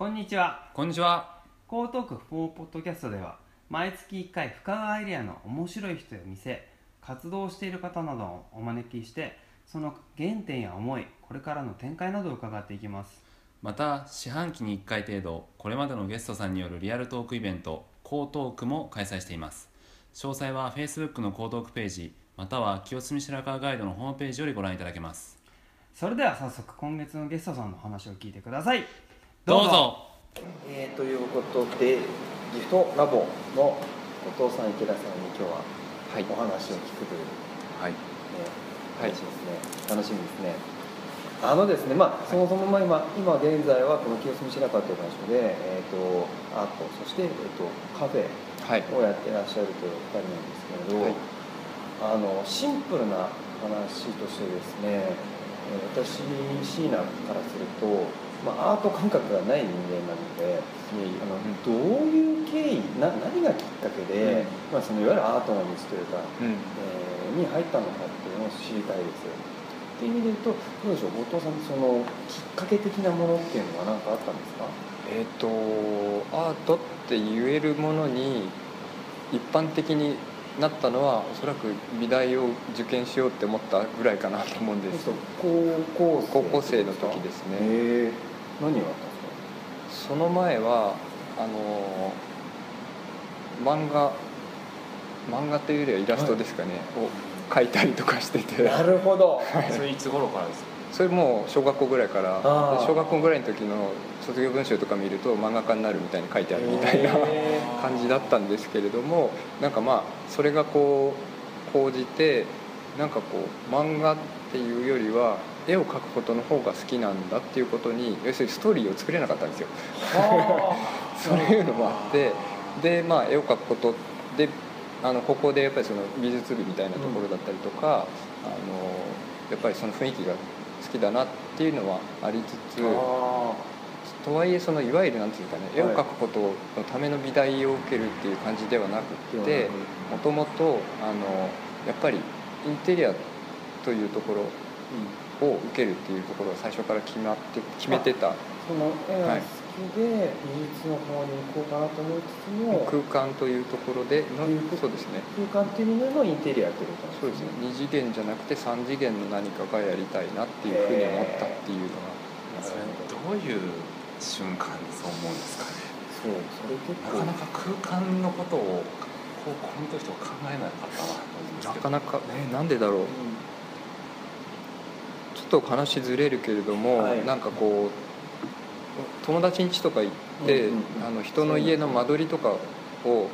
こんにちは。こんにちは。江東区フォーポッドキャストでは毎月1回深川エリアの面白い人や店活動している方などをお招きしてその原点や思いこれからの展開などを伺っていきます。また四半期に1回程度これまでのゲストさんによるリアルトークイベント江東区も開催しています。詳細は Facebook の江東区ページまたは清澄白河ガイドのホームページよりご覧いただけます。それでは早速今月のゲストさんの話を聞いてくださいどうぞ。えー、ということでギフトラボの後藤さん池田さんに今日ははい。お話を聞くという、はいねはい。話ですね、楽しみですね。あのですねまあそもそもまあ今今現在はこの清澄白河という場所で、えー、とアートそして、えー、とカフェはい。をやってらっしゃるというお二人なんですけれど、はい。あのシンプルな話としてですねえー私椎名からすると、まあ、アート感覚がない人間なのであのどういう経緯な何がきっかけで、まあ、そのいわゆるアートの道というか、うん。えーに入ったのかっていうのを知りたいです。っていう意味で言うとどうでしょう後藤さんそのきっかけ的なものっていうのは何かあったんですか？えっ、とアートって言えるものに一般的になったのはおそらく美大を受験しようって思ったぐらいかなと思うんです。高校高校生の時ですね何があったんですか？その前はあの漫画漫画というよりはイラストですかね、を描いたりとかしてて。なるほど。それいつ頃からですか？それもう小学校ぐらいから。小学校ぐらいの時の卒業文集とか見ると漫画家になるみたいに書いてあるみたいな。へ感じだったんですけれどもなんかまあそれがこう講じてなんかこう漫画っていうよりは絵を描くことの方が好きなんだっていうことに要するにストーリーを作れなかったんですよ。そういうのもあってでまあ絵を描くことであのここでやっぱりその美術部みたいなところだったりとか、あのやっぱりその雰囲気が好きだなっていうのはありつつ。あ。とはいえそのいわゆるなんていうかね絵を描くことのための美大を受けるっていう感じではなくーてもともとあのやっぱりインテリアというところを受けるっていうところが最初から決まって決めてた。その絵が好きで美術の方に行こうかなと思いつつも空間というところでのそうですね。空間っていう意味でのインテリアってことそうですね。二次元じゃなくて三次元の何かがやりたいなっていうふうに思ったっていうのがそれどういう瞬間にそう思うんですかね？そうそれ結構。なかなか空間のことを高校の時とか考えなかったなと思うんですけど。なかなかねなんでだろう。ちょっと話ずれるけれども、はい。なんかこう友達ん家とか行って、うんうんあの人の家の間取りとかを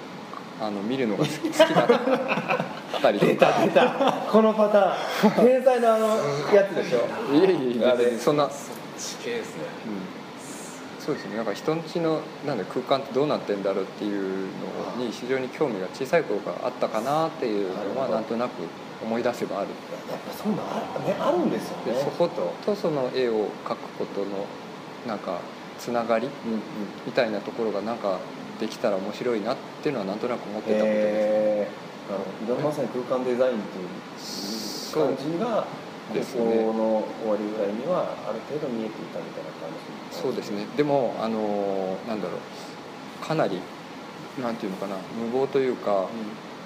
あの見るのが好き 好きだったりと出かた出た。このパターン。天才のあのやつでしょ？いえいえいえ。あれ。そんな、そっち系ですね。うん。そうですね。なんか人ん家のなんだ空間ってどうなってんだろうっていうのに非常に興味が小さい頃からあったかなっていうのはなんとなく思い出せばあるやっぱそういうのあ,、ね、あるんですよねでそことその絵を描くことのなんかつながりうんうんみたいな。ところがなんかできたら面白いなっていうのはなんとなく思ってたことです、へーなるほどまさに空間デザインっていう感じがです高校ね。の終わりぐらいにはある程度見えていたみたいな感じそうですね。でもあのなんだろう。かなりなんていうのかな。無謀というか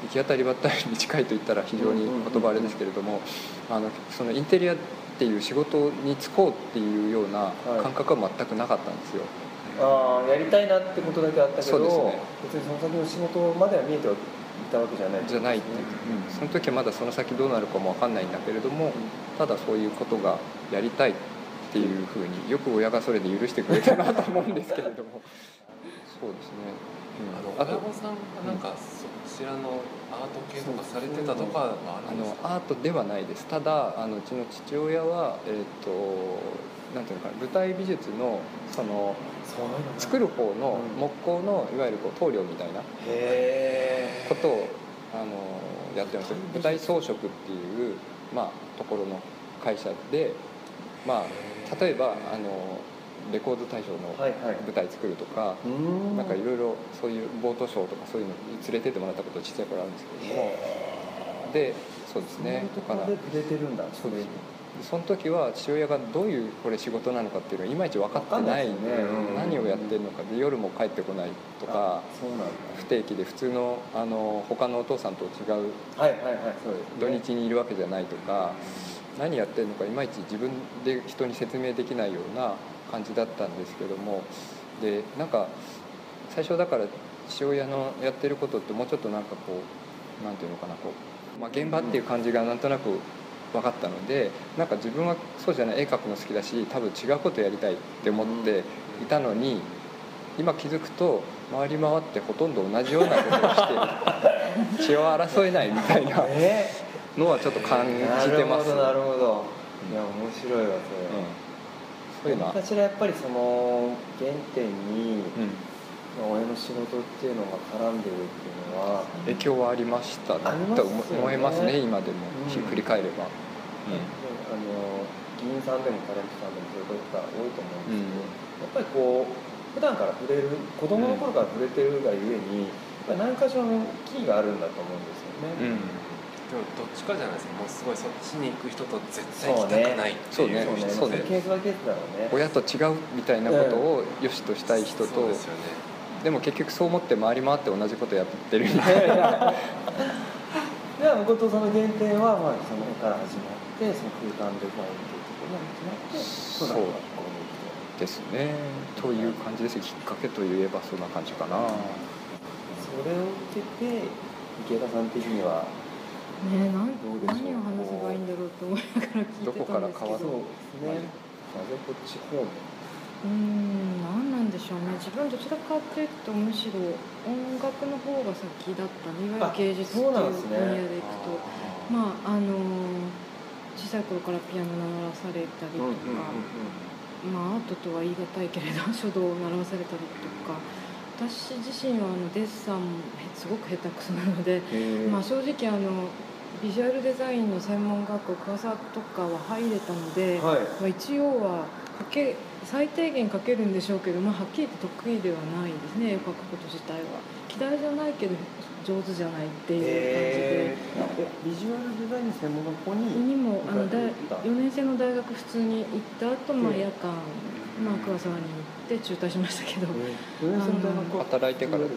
行き当たりばったりに近いと言ったら非常に言葉あれですけれどもあのそのインテリアっていう仕事に就こうっていうような感覚は全くなかったんですよ、ああやりたいなってことだけあったけど、そうですね。別にその先の仕事までは見えてはいたわけじゃない。じゃないっていう、うん。その時はまだその先どうなるかも分かんないんだけれどもただそういうことがやりたいっていうふうによく親がそれで許してくれたなと思うんですけれども。そうですね、うん、あの親御さんがなんかそちらのアート系とかされてたとかはあのアートではないです。ただあのうちの父親はえっ、となんていうのかな舞台美術のその作る方のうん。木工のいわゆるこう棟梁みたいなことをあのやってます舞台装飾っていう、まあ、ところの会社で、まあ、例えばあのレコード大賞のはいはい。舞台作るとか、うーん。なんかいろいろそういうボートショーとかそういうのに連れてってもらったこと小さい頃あるんですけれども。でそうですね。だからそうです。その時は父親がどういうこれ仕事なのかっていうのはいまいち分かってないんでねうん何をやっってるのかで夜も帰ってこないとか不定期で普通のあの他のお父さんと違うはいはいはいそうです、土日にいるわけじゃないとか何やってるのかいまいち自分で人に説明できないような感じだったんですけどもでなんか最初だから父親のやってることってもうちょっとなんかこうなんていうのかなこう、まあ、現場っていう感じがなんとなく分かったのでなんか自分はそうじゃない絵描くの好きだし多分違うことやりたいって思っていたのに今気づくと回り回ってほとんど同じようなことをして血を争えないみたいなえのはちょっと感じー、てます。なるほどなるほど。いや面白いわそれ、うん、そういうのは、何かしらやっぱりその原点にうん、親の仕事っていうのが絡んでるっていうのは影響はありましたありますと思いますね今でも、うん。振り返れば、あの議員さんでもタレントさんでもそういう方多いと思うんうんですけど、やっぱりこう普段から触れる子供の頃から触れてるがゆえに、やっぱり何かしらのキーがあるんだと思うんですよね。うんでもどっちかじゃないですか。もうすごいそっちに行く人と絶対行きたくないってそう。ねいう人そうね、そうね。ケースバイケースだろうね。親と違うみたいなことを良しとしたい人と、そうですよねでも結局そう思って回り回って同じことやってるみたいな。では後藤さんの原点は、まあ、その絵から始まってその空間デザインというところに始まって。そうですね。という感じです。きっかけといえばそんな感じかな。それを受けて池田さん的にはねなんどうでしょう何を話せばいいんだろうと思いながら聞いてたんですけど。どこから変わですねな。ぜこっち方面うーん何なんでしょうね。自分どちらかというとむしろ音楽の方が先だった。ねいわゆる芸術っていう分野でいくと。まああの小さい頃からピアノ習わされたりとか、まあアートとは言い難いけれど書道を習わされたりとか。私自身はあのデッサンすごく下手くそなので、まあ、正直あのビジュアルデザインの専門学校桑沢とかは入れたので、はい。まあ、一応は書け最低限書けるんでしょうけど、まあ、はっきり言って得意ではないですね絵を描くこと自体は。嫌いじゃないけど上手じゃないっていうえー、えビジュアルデザインの専門学校感じでににもあの大行った？4年生の大学普通に行った後、まあええ夜間、まあ、桑沢に行って中退しましたけど、4年生の大学は働いてからまあ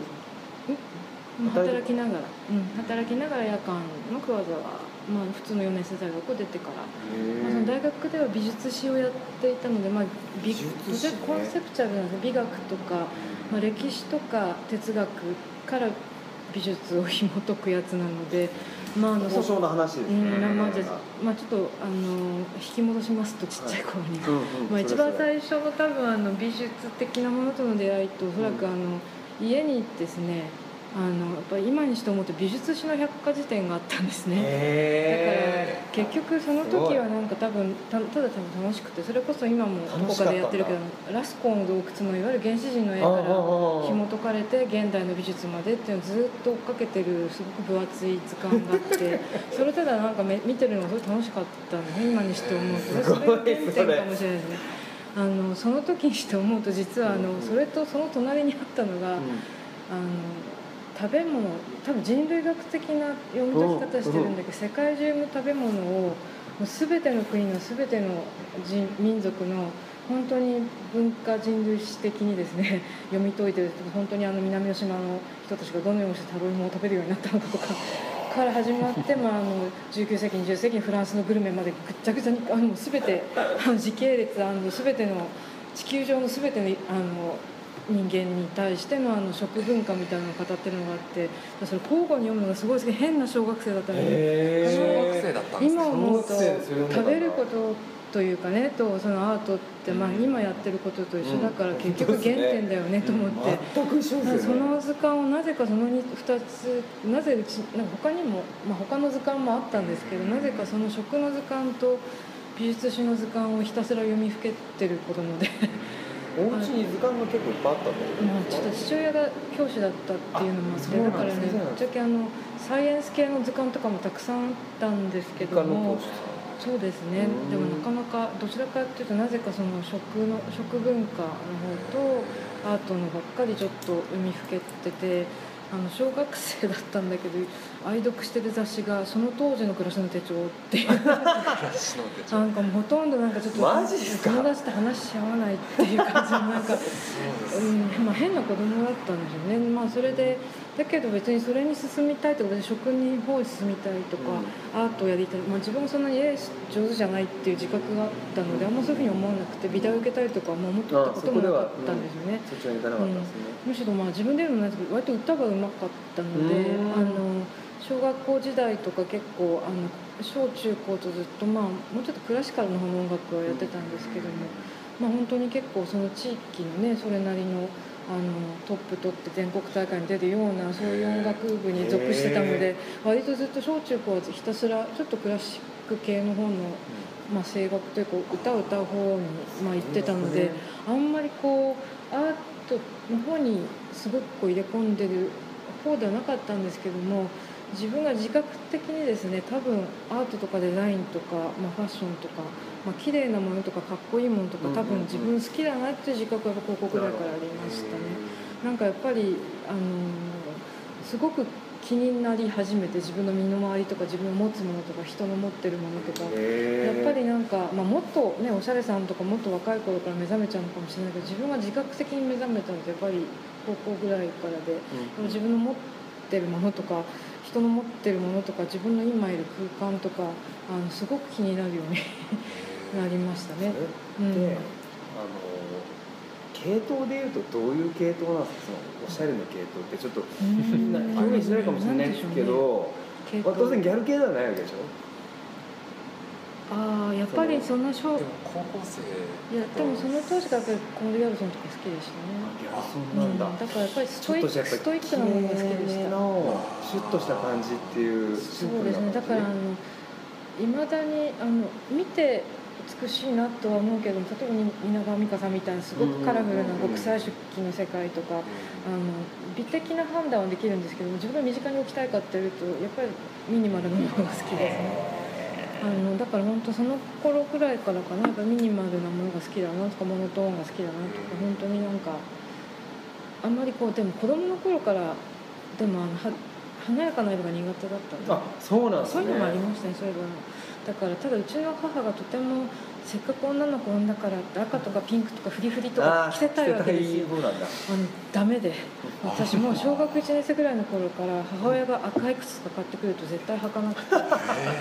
働きながら、うん、働きながら夜間の桑沢、まあ、普通の4年生大学を出てから、まあ、その大学では美術史をやっていたので、まあ、美美術史ね。コンセプチュアルなんです美学とか、まあ、歴史とか哲学から美術を紐解くやつなので、まあ、あの交渉の話ですね、うんまあまあちょっとあの引き戻しますとちっちゃい頃に、うんうん まあ、一番最初の多分あの美術的なものとの出会いとおそらくあの、家にですねあのやっぱり今にして思うと美術史の百科事典があったんですね。へだから結局その時はなんか多分たただ多分楽しくてそれこそ今もどこかでやってるけどラスコーの洞窟のいわゆる原始人の絵から紐解かれて現代の美術までっていうのをずっと追っかけてるすごく分厚い図鑑があって それただなんかめ見てるのがすごい楽しかったんでね今にして思うと。それが原点かもしれないですね。あのその時にして思うと実はあのそれとその隣にあったのが、あの食べ物多分人類学的な読み解き方してるんだけど世界中の食べ物をもう全ての国の全ての人民族の本当に文化人類史的にですね 読み解いてる本当にあの南の島の人たちがどのようにしてタロイモを食べるようになったのかとかから始まって、まあ、あの19世紀20世紀フランスのグルメまでぐっちゃぐちゃにあの全て時系列あの全ての地球上の全てのあの人間に対してのあの食文化みたいなのを語ってるのがあってそれ交互に読むのがすごい好き変な小学生だったので。小学生だったんですか今思うと食べることというかねとそのアートって、まあ、今やってることと一緒だから結局原点だよねと思って。全く一緒ですよね。その図鑑をなぜかその 2, つなぜうちなんか他にも、まあ、他の図鑑もあったんですけどなぜかその食の図鑑と美術史の図鑑をひたすら読みふけてる子供でお家に図鑑が結構いっぱいあったとまあちょっと父親が教師だったっていうのもあってだからねぶっちゃけあのサイエンス系の図鑑とかもたくさんあったんですけどもそうですね。うん。でもなかなかどちらかというとなぜかその食の食文化の方とアートのばっかりちょっと読みふけててあの小学生だったんだけど愛読してる雑誌がその当時の暮らしの手帳っていう。なんかもうほとんどなんかちょっと友達と話し合わないっていう感じのなんか、うんまあ、変な子供だったんでしょうね、まあ、それでだけど別にそれに進みたいとか職人方に進みたいとか、アートをやりたい、まあ、自分もそんなに絵上手じゃないっていう自覚があったのであんまそういうふうに思わなくて美大を受けたいとか、まあ、思ってたこともなかったんですよね。むしろまあ自分で言うのもないですけど割と歌がうまかったのでうん。あの小学校時代とか結構あの小中高とずっとまあもうちょっとクラシカルの方の音楽はやってたんですけども、まあ、本当に結構その地域のねそれなりのあのトップ取って全国大会に出るようなそういう音楽部に属してたので割とずっと小中高はひたすらちょっとクラシック系の方の、まあ、声楽というか歌を歌う方に、まあ、行ってたので。あんまりこうアートの方にすごくこう入れ込んでる方ではなかったんですけども自分が自覚的にですね多分アートとかデザインとか、まあ、ファッションとか、まあ綺麗なものとかかっこいいものとか多分自分好きだなっていう自覚が高校ぐらいからありましたね。なんかやっぱりあのーすごく気になり始めて自分の身の回りとか自分の持つものとか人の持ってるものとかやっぱりなんか、まあ、もっとねおしゃれさんとかもっと若い頃から目覚めちゃうのかもしれないけど自分は自覚的に目覚めたのってやっぱり高校ぐらいからで、自分の持ってるものとか人の持ってるものとか自分の今いる空間とかあのすごく気になるようになりましたね。うん。で、あの系統でいうとどういう系統なんですか？そのおしゃれの系統ってちょっとうん。表現しないかもしれないですけど、系まあ、当然ギ統ャル系ではないわけでしょ？ああやっぱりその小でも高校生いやでもその当時からやっぱりコム・デ・ギャルソンとか好きでしたね。ギャルソンなんだ、うん、だからやっぱりストイックストイックなものが好きでした。のシュッとした感じっていうそうですね。だからあのいまだにあの見て美しいなとは思うけど例えばに蜷川実花さんみたいなすごくカラフルな極彩色の世界とかあの美的な判断はできるんですけど自分が身近に置きたいかっていうとやっぱりミニマルなものが好きですね。あのだから本当その頃くらいからかなやっぱミニマルなものが好きだなとかモノトーンが好きだなとか本当になんかあんまりこうでも子供の頃からでもあのは華やかな色が苦手だったんで。あそうなんですね。そういうのもありましたねそういえばだからただうちの母がとてもせっかく女の子産んだからって赤とかピンクとかフリフリとかあ着せたいわけです。よあのダメで。私もう小学1年生ぐらいの頃から母親が赤い靴とか買ってくると絶対履かなくて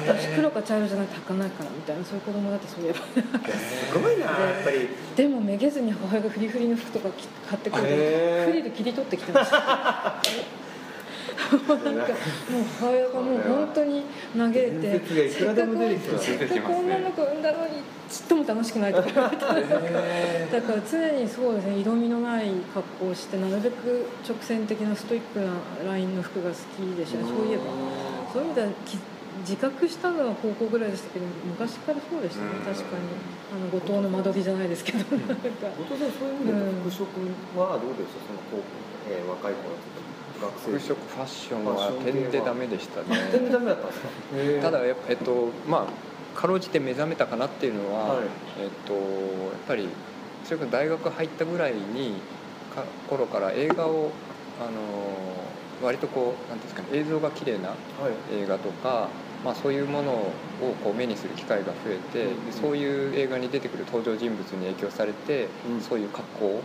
私黒か茶色じゃなくて履かないからみたいなそういう子供だってそういえば。すごいな。やっぱり。でもめげずに母親がフリフリの服とか着買ってくるとフリル切り取ってきてましたなんかもう母親がもう本当に嘆いて伝説がいくせっかく女の子産んだのにちっとも楽しくないとか。言われてだから常にそうですね色味のない格好をしてなるべく直線的なストイックなラインの服が好きでしたね。そういえば。そういう意味ではき自覚したのは高校ぐらいでしたけど昔からそうでしたね。確かに。あの後藤の間取りじゃないですけど後藤さんそういう意味でうん。服飾はどうでした？その高校、えー若い頃学生服飾ファッションは点でダメでしたね。全然ダメだったんですか？ただやっぱえっとまあかろうじて目覚めたかなっていうのは、はい。えっとやっぱりそれから大学入ったぐらいにか頃から映画をあの割とこうなんていうんですかね映像が綺麗なはい。映画とか、まあ、そういうものをこう目にする機会が増えて、そういう映画に出てくる登場人物に影響されて、うん。そういう格好を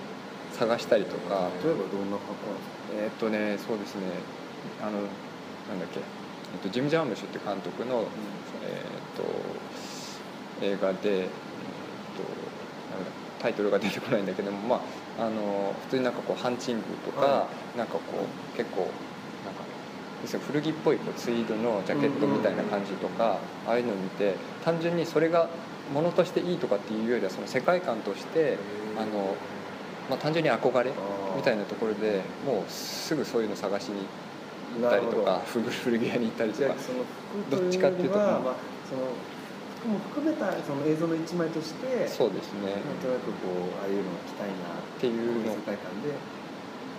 探したりとか。例えばどんな格好なんですか？えーっとねそうですね。あのなんだっけ、えっと、ジム・ジャームッシュっていう監督の、えーっと映画で、えーっとタイトルが出てこないんだけども、まあ、あの普通になんかこうハンチングとか、はなんかこう結構なんか古着っぽいこうツイードのジャケットみたいな感じとか、ああいうのを見て単純にそれがものとしていいとかっていうよりはその世界観としてあの、まあ、単純に憧れみたいなところでもうすぐそういうの探しに行ったりとか古古着屋に行ったりとかどっちかっていうとまあ、その服も含めたその映像の一枚としてそうですね。なんとなくこうああいうのを着たいなっていうの。世界観で。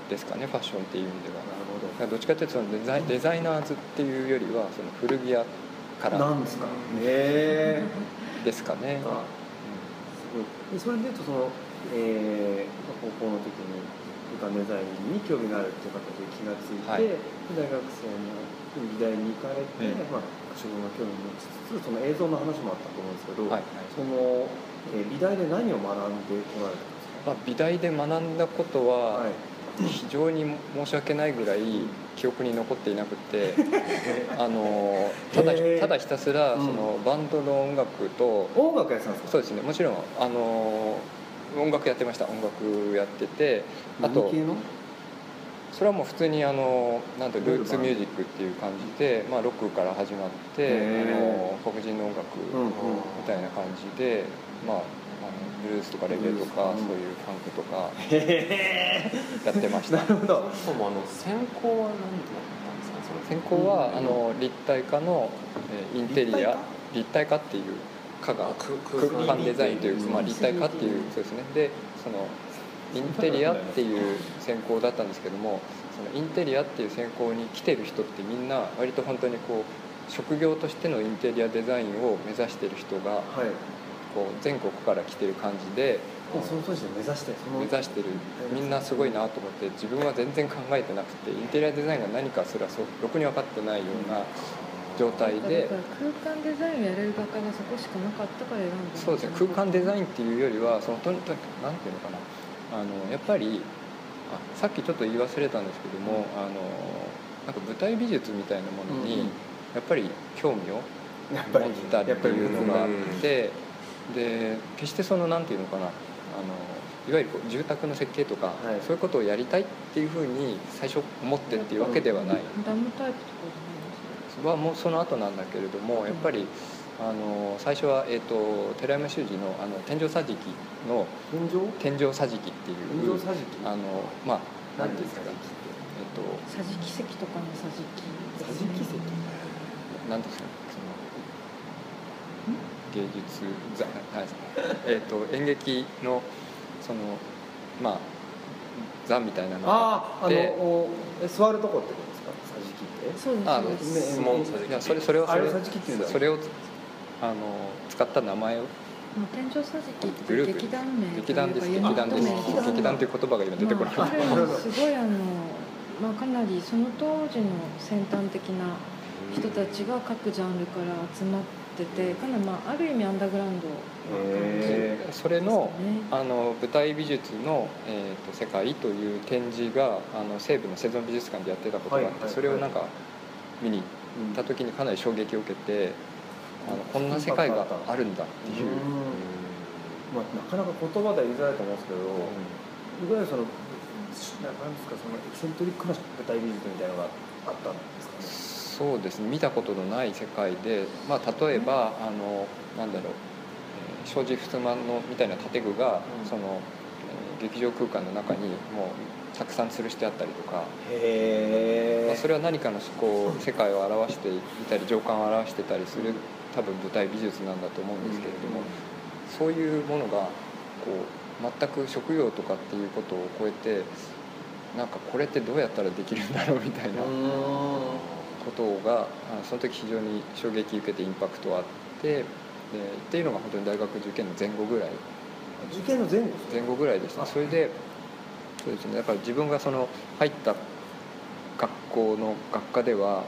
ですかねファッションっていう意味では。なるほだからどっちかっていうとそのデザイデザイナーズっていうよりはその古着屋から。どなんですかへえですかね、あすごい。でそれでいうとその、えーまあ高校の時に空間デザインに興味があるっていう形で気がついて、はい。大学生の美大に行かれて、うん。まあ、自分が興味を持ちつつその映像の話もあったと思うんですけど、はいその、えー美大で何を学んでこられたんですまあ、美大で学んだことか、ははい。非常に申し訳ないぐらい記憶に残っていなくて あのただただひたすらうん。そのバンドの音楽と音楽やってたんですか？そうですね。もちろんあの音楽やってました。音楽やっててあと何系の？それはもう普通にあのなんてルーツミュージックっていう感じで、まあ、ロックから始まってあの黒人の音楽みたいな感じで、まあ、あのブルースとかレゲエとかそういうファンクとかへやってましえた。なるほど。そもそもあの専攻は何だったんですか？その専攻はあの立体化のえーインテリア。立体化っていう化が空空間デザインという、うんまあ、立体化っていうそうですね。でそのインテリアっていう専攻だったんですけどもそのインテリアっていう専攻に来てる人ってみんな割と本当にこう職業としてのインテリアデザインを目指してる人がはい。こう全国から来てる感じでもうその当時で目指して目指してる。みんなすごいなと思って自分は全然考えてなくてインテリアデザインが何かすらろくに分かってないような状態で。だから空間デザインをやれる画家がそこしかなかったから選んだそうですね。空間デザインっていうよりはそのとにかくなんていうのかな。あのやっぱりあさっきちょっと言い忘れたんですけども、あのなんか舞台美術みたいなものに、やっぱり興味をやっぱり持ったっていうのがあってで決してそのなんていうのかな。あのいわゆるこう住宅の設計とか、はい。そういうことをやりたいっていうふうに最初思ってっていうわけではない。ダムタイプとかはもうその後なんだけれどもやっぱりあの最初は、えー、と寺山修司のあの天井桟敷の天井？天井桟敷っていう天井桟敷？あのまあ何ていうんですか桟えっ、と桟敷席とかの桟敷桟敷席何ですかその芸術ざはい。えっ、と演劇のそのまあ座みたいなのがあああのでおえ座るとこってこと？そうですあそうです相撲桟敷いやそれそれをそれ。あれ桟敷っていうんだ。それをあの使った名前を。まあ天井桟敷ってグループ。劇団名劇団です。劇団です。ユニット名劇団という言葉が今出てこない、まあ、すごいあの、まあ、かなりその当時の先端的な人たちが各ジャンルから集まっててかなり、まあ、ある意味アンダーグラウンドな感じへそれの。あの舞台美術の、えーと「世界」という展示があの西部のセゾン美術館でやってたことがあって、はいはいはいそれをなんか見に行った時にかなり衝撃を受けてあのこんな世界があるんだっていう。まあ、なかなか言葉では言いづらいと思うんですけど、いわゆるそのなんですかそのエキセントリックな舞台美術みたいなのがあったんですかねそうですね。見たことのない世界で、まあ、例えば、あのなんだろう、えー、障子襖のみたいな建具が、うん。その、えー劇場空間の中にもうたくさん吊るしてあったりとか、まあ、それは何かのこう世界を表していたり情感を表してたりする多分舞台美術なんだと思うんですけれども、そういうものがこう全く職業とかっていうことを超えてなんかこれってどうやったらできるんだろうみたいなことがあその時非常に衝撃受けてインパクトあってでっていうのが本当に大学受験の前後ぐらい。受験の前後前後ぐらいですねそれでそうですね。だから自分がその入った学校の学科では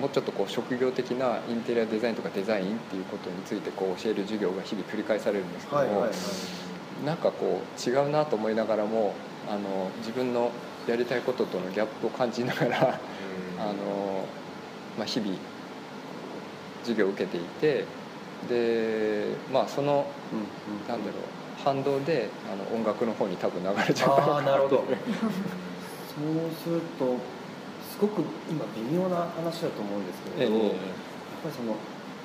もうちょっとこう職業的なインテリアデザインとかデザインっていうことについてこう教える授業が日々繰り返されるんですけども、はいはいはい。なんかこう違うなと思いながらもあの自分のやりたいこととのギャップを感じながらあの、まあ、日々授業を受けていてでまあそのなんだろう反動であの音楽の方に多分流れちゃったのかなるほど。そうするとすごく今微妙な話だと思うんですけれど、ええやっぱりその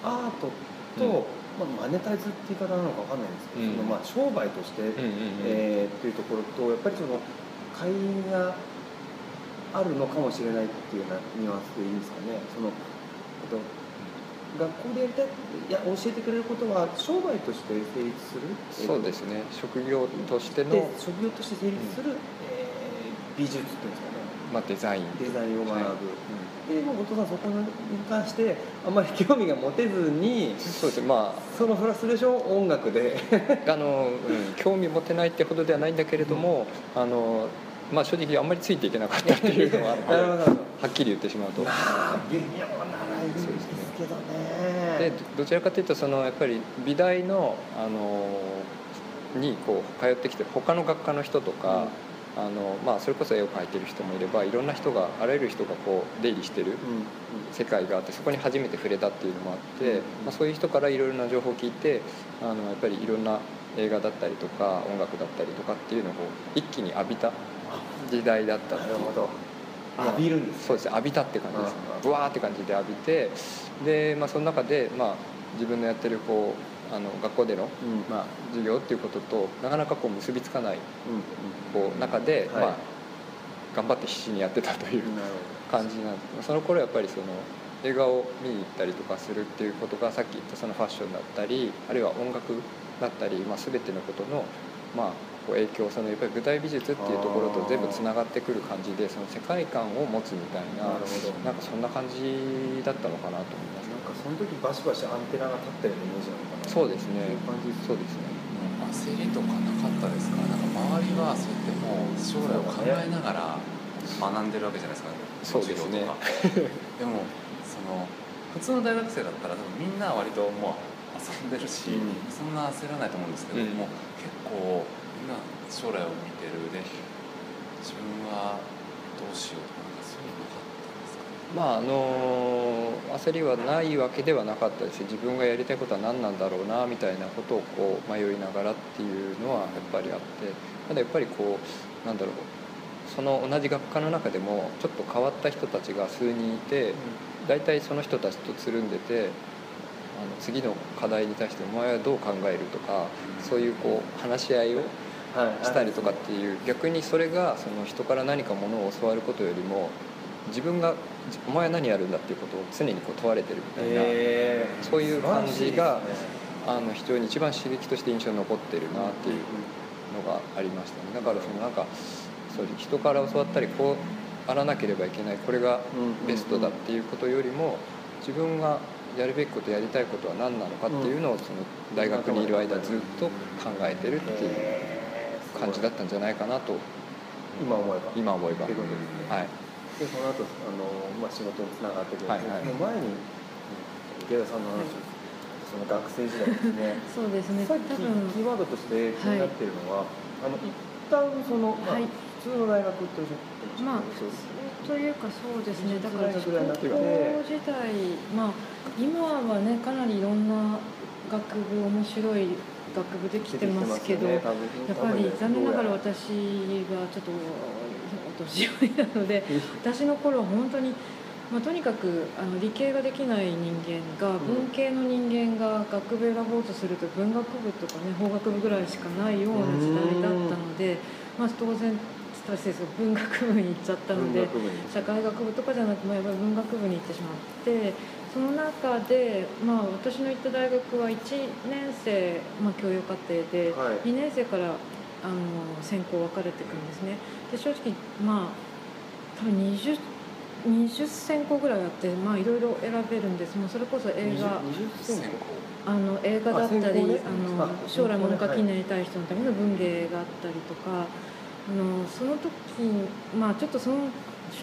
アートと、まあ、マネタイズって言い方なのかわかんないんですけど、うん。そのまあ商売として、うんうんうん。えーっていうところとやっぱりその会員があるのかもしれないっていうなニュアンスでいいんですかね。そのえっと学校でやりたいいや教えてくれることは商売として成立する？そうですね。職業としてので、職業として成立する、えー美術っていうんですかね。まあ、デザイン。デザインを学ぶ、はい。でもう後藤さんそこに関してあんまり興味が持てずにそうですね。まそのフラストレーションを音楽で。ああの、うん、興味持てないってほどではないんだけれども、あのまあ正直あんまりついていけなかったっていうのはあるのでなるほど。なるほどはっきり言ってしまうと。まあ微妙なラインですけどでね。どちらかというとそのやっぱり美大のあのにこう通ってきてる他の学科の人とか、あのまあ、それこそ絵を描いてる人もいればいろんな人があらゆる人がこう出入りしてる世界があってそこに初めて触れたっていうのもあって、まあ、そういう人からいろいろな情報を聞いてあのやっぱりいろんな映画だったりとか音楽だったりとかっていうのを一気に浴びた時代だったなるほど。浴びるんですそうです。ね浴びたって感じですねうん。うんブワーって感じで浴びてで、まあ、その中で、まあ、自分のやってるこうあの学校での、うん。まあ、授業っていうこととなかなかこう結びつかないこう中で、はい。まあ、頑張って必死にやってたという感じなんですその頃やっぱりその映画を見に行ったりとかするっていうことがさっき言ったそのファッションだったりあるいは音楽だったり、まあ、全てのことの、まあ、こう影響そのやっぱり舞台美術っていうところと全部つながってくる感じでその世界観を持つみたいななるほど。なんかそんな感じだったのかなと思います。なんかその時バシバシアンテナが立ったようなイメージなのかな。そうですね。そうですそうですね。焦りとかなかったですか？なんか周りはそうやってもう将来を考えながら学んでるわけじゃないですか。そうですね。授業とか。でもその普通の大学生だったら多分みんな割ともう遊んでるし、うん。そんな焦らないと思うんですけど、うん。もう結構みんな将来を見てるで自分はどうしようとかなんかそういうのなかったんですか？ねまああの焦りはないわけではなかったですし自分がやりたいことは何なんだろうなみたいなことをこう迷いながらっていうのはやっぱりあってただやっぱりこうなんだろうその同じ学科の中でもちょっと変わった人たちが数人いて大体その人たちとつるんでてあの次の課題に対してお前はどう考えるとかそういうこう話し合いをはいしたりとかっていう逆にそれがその人から何かものを教わることよりも自分が「お前は何やるんだ」っていうことを常にこう問われてるみたいな、え。ーそういう感じがあの非常に一番刺激として印象に残ってるなっていうのがありましたね。だからそのなんかそう人から教わったりこうあらなければいけないこれがベストだっていうことよりも自分がやるべきことやりたいことは何なのかっていうのをその大学にいる間ずっと考えてるっていうえー感じだったんじゃないかなと。今思えば。今思えば。ね。はい。でその後あのまあ仕事につながってくる、はいはい。その前に池田さんの話を、その学生時代ですね。そうですね。さっき多分キーワードとして気になってるのは、あの一旦その、まあはい。普通の大学っておっしゃってましたけど、まあというかそうですね。だから高校時代まあ今はねかなりいろんな学部面白い学部できてますけどやっぱり残念ながら私はちょっとお年寄りなので 私の頃は本当に、まあ、とにかくあの理系ができない人間が文系の人間が学部選ぼうとすると文学部とかね法学部ぐらいしかないような時代だったので、まあ、当然失礼ですけど文学部に行っちゃったので。社会学部とかじゃなくて、まあ、やっぱり文学部に行ってしまってその中で、まあ、私の行った大学は1年生、まあ、教養課程で、はい。2年生からあの専攻分かれていくんですね。で正直まあ多分 20, 20専攻ぐらいあってまあいろいろ選べるんです。もうそれこそ映画。20専専攻？あの映画だったりあ、ね。のあ将来物書きはいになりたい人のための文芸があったりとかあのその時まあちょっとその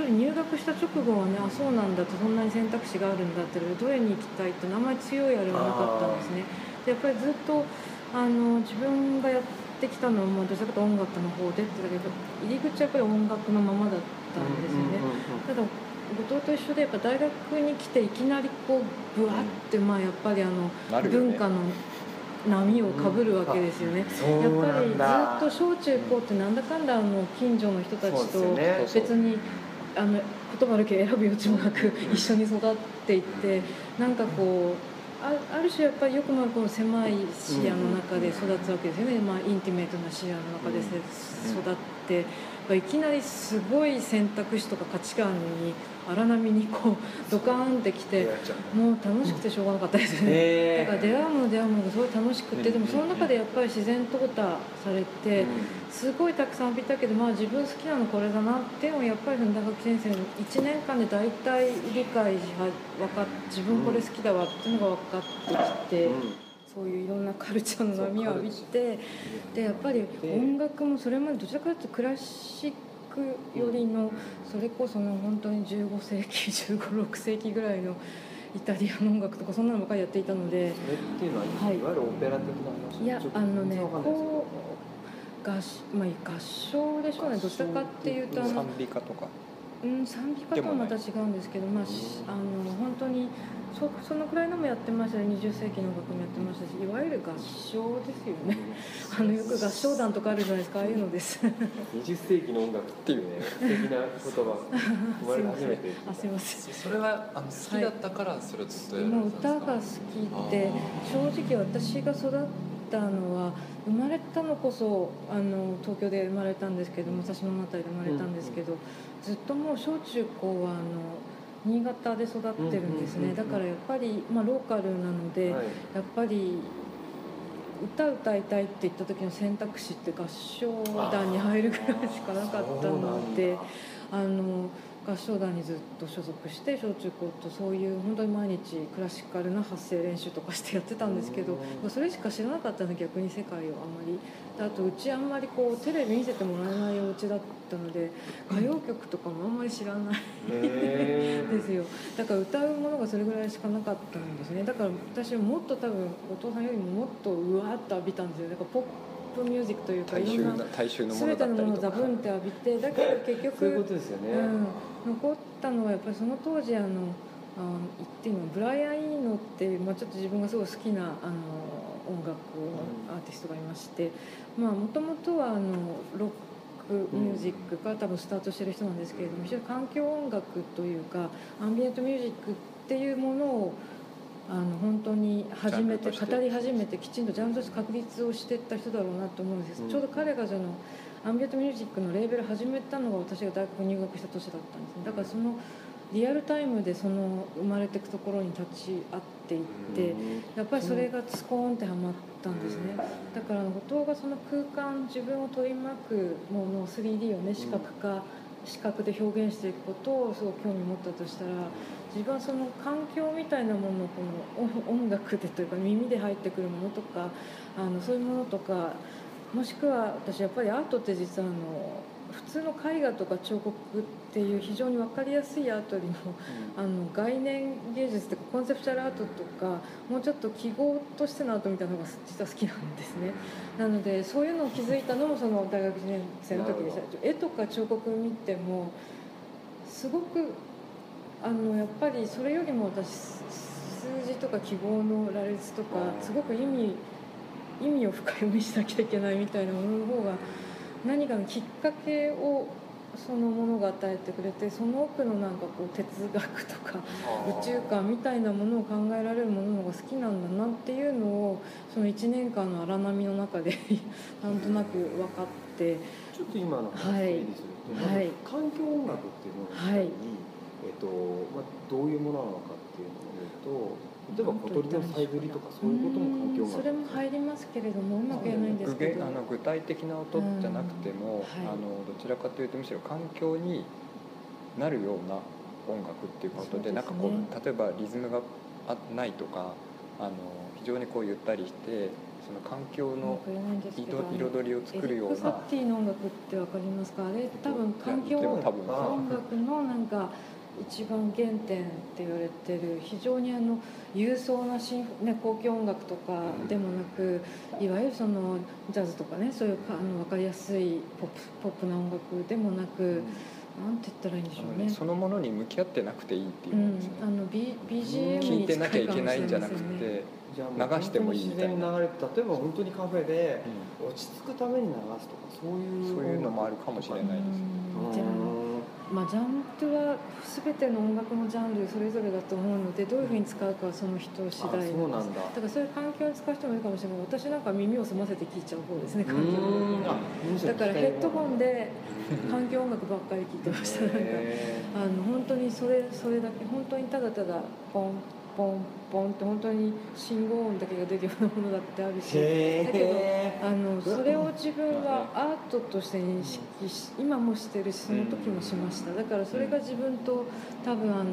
入学した直後はねあそうなんだとそんなに選択肢があるんだってどれに行きたいってあんまり強いあれはなかったんですね。でやっぱりずっとあの自分がやってきたのは、まあ、どちらかと音楽の方でってだけど入り口はやっぱり音楽のままだったんですよね。ただ後藤と一緒でやっぱ大学に来ていきなりこうぶわって、まあやっぱりあの文化の波をかぶるわけですよね。やっぱりずっと小中高ってなんだかんだあの近所の人たちとね。別にあの言葉だけ選ぶ余地もなく一緒に育っていってなんかこうあある種やっぱりよくもこの狭い視野の中で育つわけですよね、まあ、 intimate な視野の中でせ育って、いきなりすごい選択肢とか価値観に荒波にこうドカーンってきてもう楽しくてしょうがなかったですよね。だえから出会うもの出会うものがすごい楽しくてでもその中でやっぱり自然淘汰されてすごいたくさん浴びたけどまあ自分好きなのこれだなっていうのをやっぱり大学先生の1年間で大体理解は分かっ自分これ好きだわっていうのが分かってきて。そういういろんなカルチャーの波を浴びてでやっぱり音楽もそれまでどちらかというとクラシック寄りのそれこその本当に15世紀1 5 6世紀ぐらいのイタリアの音楽とかそんなのばっかりやっていたのでそれっていうのは、はいい、わゆるオペラ的な話いやあのねこう合,、まあ、合唱でしょうね。どちらかっていうとあの賛美歌とか。うん、賛美歌とはまた違うんですけど、まあ、しあの本当にそそのくらいのもやってましたね。20世紀の音楽もやってましたしいわゆる合唱ですよね。あのよく合唱団とかあるじゃないですか。ああいうのです。20世紀の音楽っていうね素敵な言葉。生まれて初めて。あすいません。それはあの好きだったからそれをずっとやられもうてたん歌が好ですかきで正直私が育ったのは生まれたのこそあの東京で生まれたんですけど武蔵野の辺りで生まれたんですけど、ずっともう小中高はあの新潟で育ってるんですね、だからやっぱり、まあ、ローカルなので、はい。やっぱり歌歌いたいって言った時の選択肢って合唱団に入るぐらいしかなかったのであの合唱団にずっと所属して小中高とそういう本当に毎日クラシカルな発声練習とかしてやってたんですけど、それしか知らなかったので逆に世界をあんまりであとうちあんまりこうテレビ見せてもらえないお家だったので歌謡曲とかもあんまり知らない。へ ですよ。だから歌うものがそれぐらいしかなかったんですね。だから私はもっと多分お父さんよりももっとうわーっと浴びたんですよ。だからポップミュージックというかいろんなな大衆のも全のだてのものをザブンって浴びてだけど結局そういうことですよね、うん、残ったのはやっぱりその当時あのあ言っていいのブライアン・イーノっていう、まあ、ちょっと自分がすごい好きなあの音楽のアーティストがいましてもともとはあのロックミュージックから多分スタートしてる人なんですけれども非常に環境音楽というかアンビエントミュージックっていうものをあの本当に初めて語り始めてきちんとジャンルとして確立をしていった人だろうなと思うんです、うん。ちょうど彼がそのアンビエントミュージックのレーベル始めたのが私が大学入学した年だったんですね。だからそのリアルタイムでその生まれていくところに立ち会っていって、やっぱりそれがスコーンってはまったんですね、だから後藤がその空間自分を取り巻くものを 3D をね視覚化、視覚で表現していくことをすごく興味持ったとしたら自分はその環境みたいなものをこの音音楽でというか耳で入ってくるものとかあのそういうものとかもしくは私やっぱりアートって実はあの普通の絵画とか彫刻っていう非常に分かりやすいアートよりもあの概念芸術とかコンセプチュアルアートとかもうちょっと記号としてのアートみたいなのが実は好きなんですね。なのでそういうのを気づいたのもその大学1年生の時でした絵とか彫刻見てもすごくあのやっぱりそれよりも私数字とか記号の羅列とかすごく意味意味を深読みしなきゃいけないみたいなものの方が何かのきっかけをそのものが与えてくれてその奥のなんかこう哲学とか宇宙観みたいなものを考えられるものの方が好きなんだなっていうのをその1年間の荒波の中で なんとなく分かって。ちょっと今の話はい整理すると、はい。環境音楽っていうもの自体に、えっとまあ、どういうものなのかっていうのを言うと例えば小鳥のさえずりとかそういうことも環境音楽うん。それも入りますけれどもうまく言えないんです具けど。現あの具体的な音じゃなくても、うん。はいあのどちらかというとむしろ環境になるような音楽っていうことでですね。なんかこう例えばリズムがあないとかあの非常にこうゆったりしてその環境の彩彩りを作るようエリック・サなティの音楽ってわかりますか？あれ多分環境音でも多分楽のなんか一番原点って言われてる非常にあの勇壮なシね、交響音楽とかでもなくいわゆるそのジャズとかねそういうかあの分かりやすいポップポップな音楽でもなくなんて言ったらいいんでしょうね。そのものに向き合ってなくていいっていううのん。あの B BGM 聞いにてなきゃいけないんじゃなく。て、じゃあもう流してもいいみたいな。本当に自然に流れて例えば本当にカフェでう落ち着くために流すとかそういうそういうのもあるかもしれないですうん。じゃあうんまあ、ジャンルは全ての音楽のジャンルそれぞれだと思うのでどういうふうに使うかはその人次第あそうなんだ。だからそういう環境に使う人もいるかもしれない。私なんか耳を澄ませて聞いちゃう方ですね環境音楽。だからヘッドホンで環境音楽ばっかり聴いてました。なんかへあの本当にそれそれだけ本当にただただポンポンポンって本当に信号音だけが出るようなものだってあるし。ー。だけどへあのそれを自分はアートとして認識し今もしてるしその時もしました。だからそれが自分と多分あの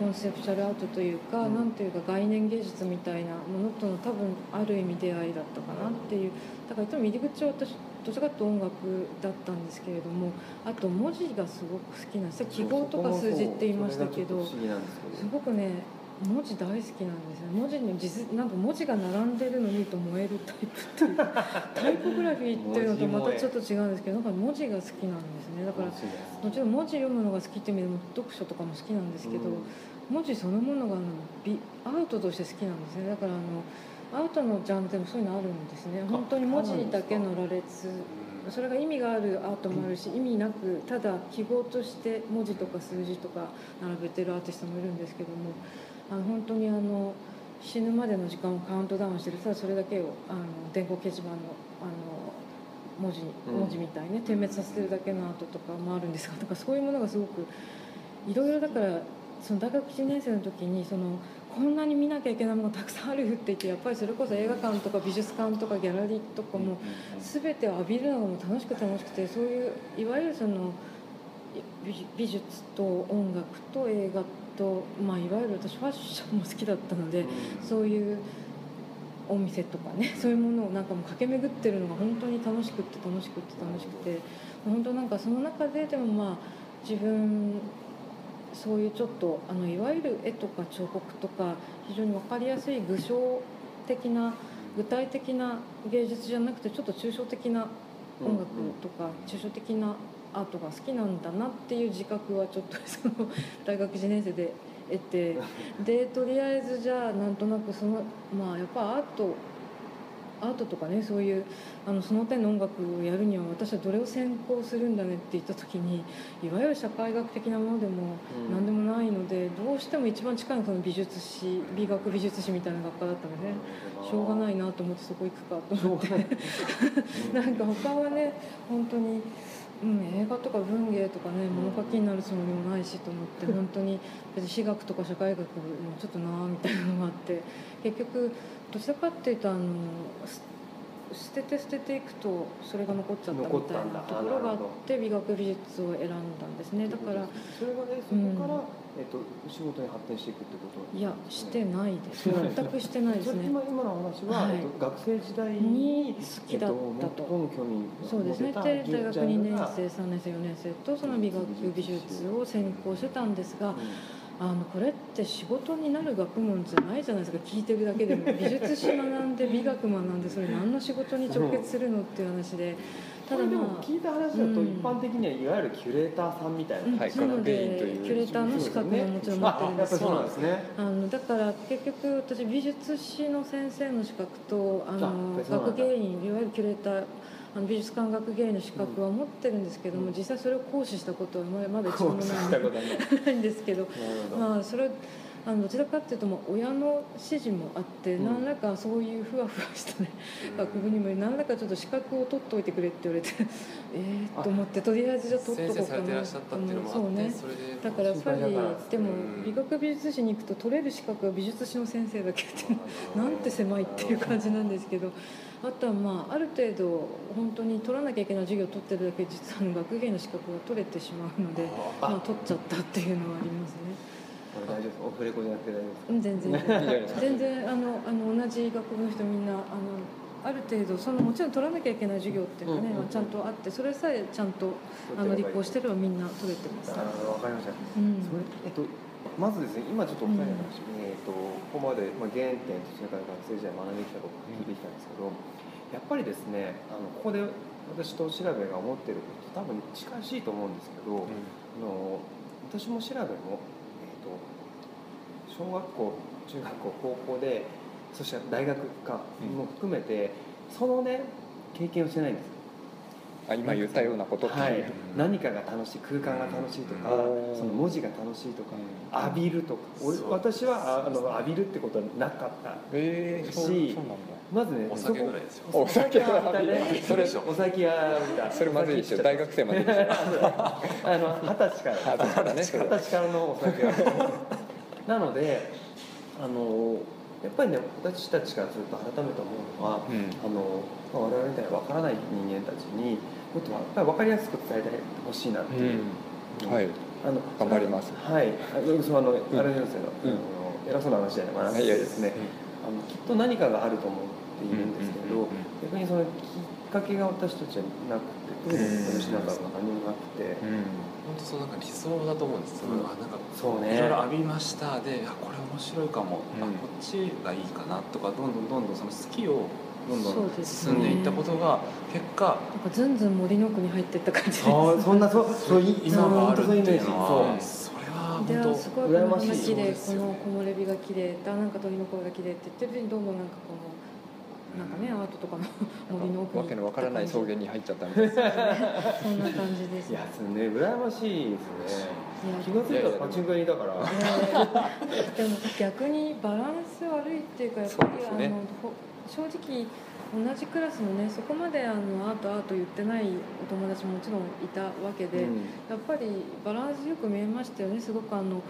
コンセプチュアルアートというか、なんていうか概念芸術みたいなものとの多分ある意味出会いだったかなっていう。だからいつも入り口は私どちらかと音楽だったんですけれどもあと文字がすごく好きなんです。記号とか数字って言いましたけど。すごくね文字大好きなんですよ。文字に実なんか文字が並んでるのにと燃えるタイプっていうかタイポグラフィーっていうのとまたちょっと違うんですけどなんか文字が好きなんですね。だからもちろん文字読むのが好きっていう意味でも読書とかも好きなんですけど、うん。文字そのものがあのビアートとして好きなんですね。だからあのアートのジャンルでもそういうのあるんですね。本当に文字だけの羅列。それが意味があるアートもあるし意味なくただ記号として文字とか数字とか並べてるアーティストもいるんですけどもあの本当にあの死ぬまでの時間をカウントダウンしてるただそれだけをあの電光掲示板のあの文字うん。文字みたいにね点滅させてるだけのアートとかもあるんですがだからそういうものがすごくいろいろだからその大学1年生の時にそのこんなに見なきゃいけないものがたくさんあるって言ってやっぱりそれこそ映画館とか美術館とかギャラリーとかも全てを浴びるのがもう楽しくて楽しくてそういういわゆるその美美術と音楽と映画と、まあ、いわゆる私ファッションも好きだったので、そういうお店とかね そういうものをなんかもう駆け巡ってるのが本当に楽しくって楽しくって楽しくて本当なんかその中ででもまあ自分そういうちょっとあのいわゆる絵とか彫刻とか非常に分かりやすい具象的な具体的な芸術じゃなくてちょっと抽象的な音楽とか抽象的なアートが好きなんだなっていう自覚はちょっと その大学1年生で得て でとりあえずじゃあなんとなくそのまあやっぱアートアートとかねそういうあのその点の音楽をやるには私はどれを専攻するんだねって言った時にいわゆる社会学的なものでもうん。何でもないのでどうしても一番近いのがその美術史美学美術史みたいな学科だったので、ね、しょうがないなと思ってそこ行くかと思って。なんか他はね本当に、うん、映画とか文芸とかね物書きになるつもりもないしと思って 本当に別に史学とか社会学もちょっとなあみたいなのがあって結局どちらかっていうとあのす捨てて捨てていくとそれが残っちゃったみたいなところがあって美学美術を選んだんですねだからそれがねそこから、えっと仕事に発展していくってこといやしてないです。全くしてないですね。今今の話は、はい。えっと、学生時代にに好きだった。とえっと、そうですね。で大学てたジャン2ルが年生3年生4年生とその美学美術を専攻してたんですがあのこれって仕事になる学問じゃないじゃないですか。聞いてるだけでも美術史学んで美学学んでそれ何の仕事に直結するのっていう話でただただでもまあ聞いた話だとうん一般的にはいわゆるキュレーターさんみたいな、うんはいなの学芸員という。でキュレーターの資格ももちろん持ってるんですけあやっぱりそうなんどですね。あのだから結局私美術史の先生の資格とあの学芸員いわゆるキュレーターあの美術館学芸員の資格は持ってるんですけども、うん。実際それを行使したことはまだまだ一度もない。んですけど、まあそれあのどちらかっていうともう親の指示もあって、うん。何らかそういうふわふわしたね学部にも何らかちょっと資格を取っておいてくれって言われてええと思ってとりあえずじゃあ取っとこうかなってそうねだからやっぱりでもう。ん美学美術史に行くと取れる資格は美術史の先生だけって なんて狭いっていう感じなんですけどあとはまあある程度本当に取らなきゃいけない授業を取ってるだけ実は学芸の資格が取れてしまうのでまあ取っちゃったっていうのはありますね。大丈夫です。オフレコじゃなくて大丈夫ですうん全然。全然あのあの同じ学部の人みんなあのある程度そのもちろん取らなきゃいけない授業っていうのはね、うんうんうん。まあちゃんとあってそれさえちゃんとあの立候補してればみんな取れてます。なるほどわかりました。うん。それえっとまずですね今ちょっとお二人の話に、えっとここまで、まあ、原点とそれから学生時代学んできたことを聞いてきたんですけど、やっぱりですねあのここで私と調べが思ってることと多分近しいと思うんですけど、あの私も調べも、えっと小学校中学校高校でそして大学かも含めて、そのね経験をしてないんですよ。あ今言ったようなこと。ってはい、何かが楽しい空間が楽しいとか、うん。その文字が楽しいとか、うん。浴びるとか。俺私はああの浴びるってことはなかったえー、そうそうしなんだ。まずねお酒ぐらいですよ。お酒は浴びたね。それお酒は浴びたそれまずいですよ。大学生までですよ。あの二十歳から。二十歳からね。それ二十歳からのお酒はなのであのやっぱりね私たちからすると改めて思うのは、うん。あのまあ我々みたいな分からない人間たちにもっとやっぱり分かりやすく伝えてほしいなっていう、うん。はい。あの頑張ります。はい。あのそのあの、あれですよ、うん。あの偉そうな話じゃなくてですね、あのきっと何かがあると思っているんですけど、逆にそのきかけが私たちはなくて特に私なんかは何もなくて、本当そうなんか理想だと思うんです。よ、うん。あなんかそうね。いろいろ浴びました。であこれ面白いかも、あうん。こっちがいいかなとかどんどんどんどんその好きをどんどそうんです進んでいったことが結果なんかずんずん森の奥に入っていった感じです。あそんなそうそうい今があるっていうのそうは。それはで本すごい。この羨ましい花綺この木漏れ日が綺麗。だなんか鳥の声が綺麗って言ってるうちにどんどんなんかこのなんかねアートとかの森の奥に。わけのわからない草原に入っちゃったみたいですそんな感じです。いやそれね羨ましいですね。気が付いたらパチンコ屋にいたから。でも逆にバランス悪いっていうかやっぱり、ね。あのほ正直同じクラスのねそこまであのアートアート言ってないお友達ももちろんいたわけで、やっぱりバランスよく見えましたよね。すごくあの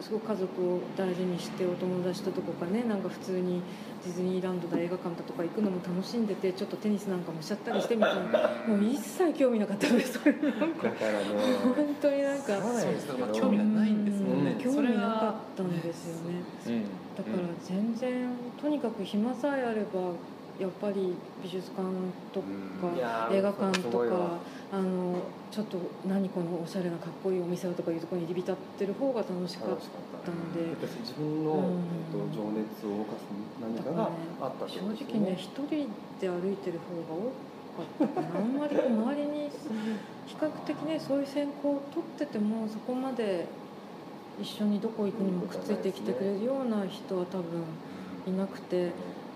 すごく家族を大事にしてお友達とどこかねなんか普通にディズニーランドだ映画館だとか行くのも楽しんでてちょっとテニスなんかもしちゃったりしてみたいなもう一切興味なかった ですそれなんかだからね本当になんかそうですまあ興味がないんですもんね、うん。興味なかったん。ですよねうん。だから全然とにかく暇さえあればやっぱり美術館とか映画館とかあのちょっと何このおしゃれなかっこいいお店をとかいうところに入り浸ってる方が楽しかったたので。私自分の、うん。えっと、情熱を動かす何かがあったとです直ね一人で歩いてる方が多かったかな。あんまり周りに比較的ねそういう選考を取っててもそこまで一緒にどこ行くにもくっついてきてくれるような人は多分いなくて。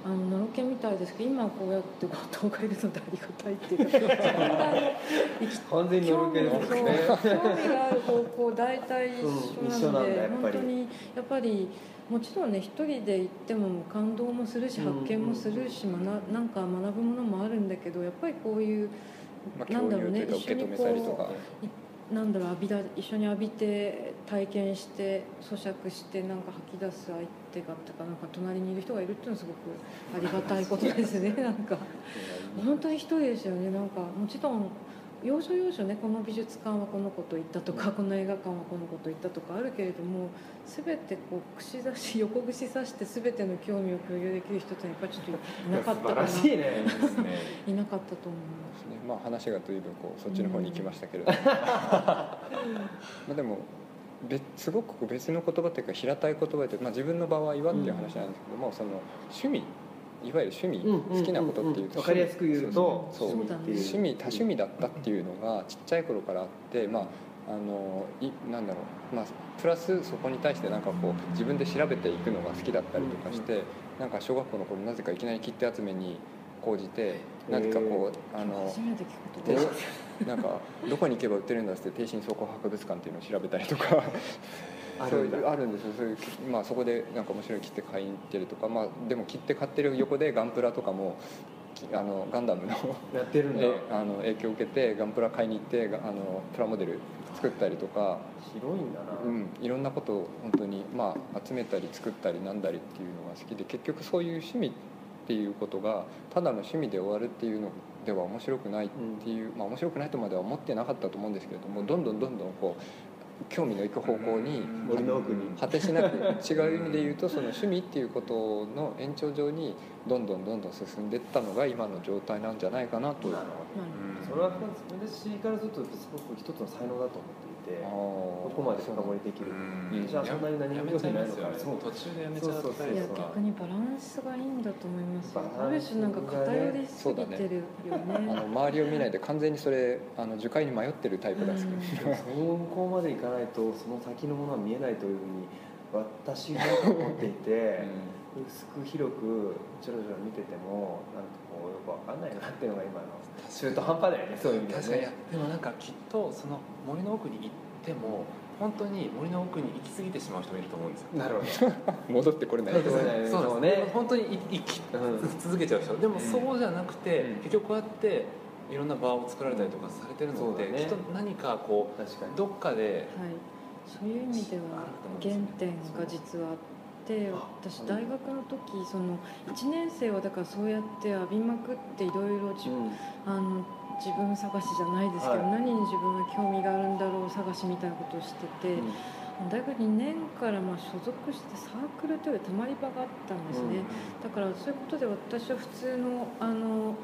あのナロケみたいですけど今こうやって後藤がいるのでありがたいっていう。完全に乗るけですね。興味がある方向大体一緒うん一緒なので、なん本当にやっぱりもちろんね一人で行っても感動もするしうん発見もするし、まななんか学ぶものもあるんだけどやっぱりこういうまあなんだろうね共有というか受け止めたりとかなんだろう浴びだ一緒に浴びて体験して咀嚼してなんか吐き出す相手がとかなんか隣にいる人がいるっていうのはすごくありがたいことですねなんか。本当に一人ですよねなんか。もちろん要所要所ねこの美術館はこのこと言ったとかこの映画館はこのこと言ったとかあるけれども全てこう串刺し横串刺して全ての興味を共有できる人ってやっぱりちょっといなかったかな。素晴らしいね。いなかったと思います。ね まあ話が随分こうそっちの方に行きましたけれども まあでも別すごく別の言葉というか平たい言葉で、まあ、自分の場合はっていう話なんですけども、その趣味いわゆる趣味、好きなことっていうと分かりやすく言うとそう。趣味多趣味だったっていうのがちっちゃい頃からあってまああのいなんだろう。まあプラスそこに対してなんかこう自分で調べていくのが好きだったりとかして、なんか小学校の頃なぜかいきなり切手集めに講じてなんかこうあのなんかどこに行けば売ってるんだっつって帝神倉庫博物館っていうのを調べたりとかそういあるんだ。うあるんですよ。そういう、まあ、そこでなんか面白い切手買いに行ってるとか、まあ、でも切手買ってる横でガンプラとかもきあのガンダムの やってるんだ。えあの影響を受けてガンプラ買いに行ってがあのプラモデル作ったりとか、広いんだな、うん、いろんなことを本当に、まあ、集めたり作ったりなんだりっていうのが好きで結局そういう趣味っていうことがただの趣味で終わるっていうのでは面白くないっていう、まあ面白くないとまでは思ってなかったと思うんですけれどもどんどんどんどんこう興味のいく方向に森の奥に。果てしなく違う意味で言うとその趣味っていうことの延長上にどんどんどんどん進んでいったのが今の状態なんじゃないかなと。なるほど。それは私からするとすごく一つの才能だと思っていてこここまで深掘りできる。うん。じゃあそんなに何も興味ないのかやめちゃいますよね途中でやめちゃったそうそういや逆にバランスがいいんだと思いますよ。バランスある種なんか偏りすぎてるよあね。の周りを見ないで完全にそれあの樹海に迷ってるタイプだすけど、うん。その向こうまで行かないとその先のものは見えないというふうに私が思っていて 薄く広くちょろちょろ見ててもなんかこうよくわかんないなっていうのが今の中途半端だよねそういう意味確かに。いやでねでもなんかきっとその森の奥に行っても本当に森の奥に行き過ぎてしまう人もいると思うんですよ。なるほど。戻ってこれない。そうそうです。ね本当に生きうん。続けちゃう人。でもうん。そうじゃなくて、うん。結局こうやっていろんな場を作られたりとかされてるのって、そうだね。きっと何かこ確かどっかではい、そういう意味では原点が実はあって私大学の時その1年生はだからそうやって浴びまくっていろいろ自うん。あの自分探しじゃないですけど、はい。何に自分は興味があるんだろう探しみたいなことをしてて、大学2年からまあ所属してサークルというたまり場があったんですね、だからそういうことで私は普通のあの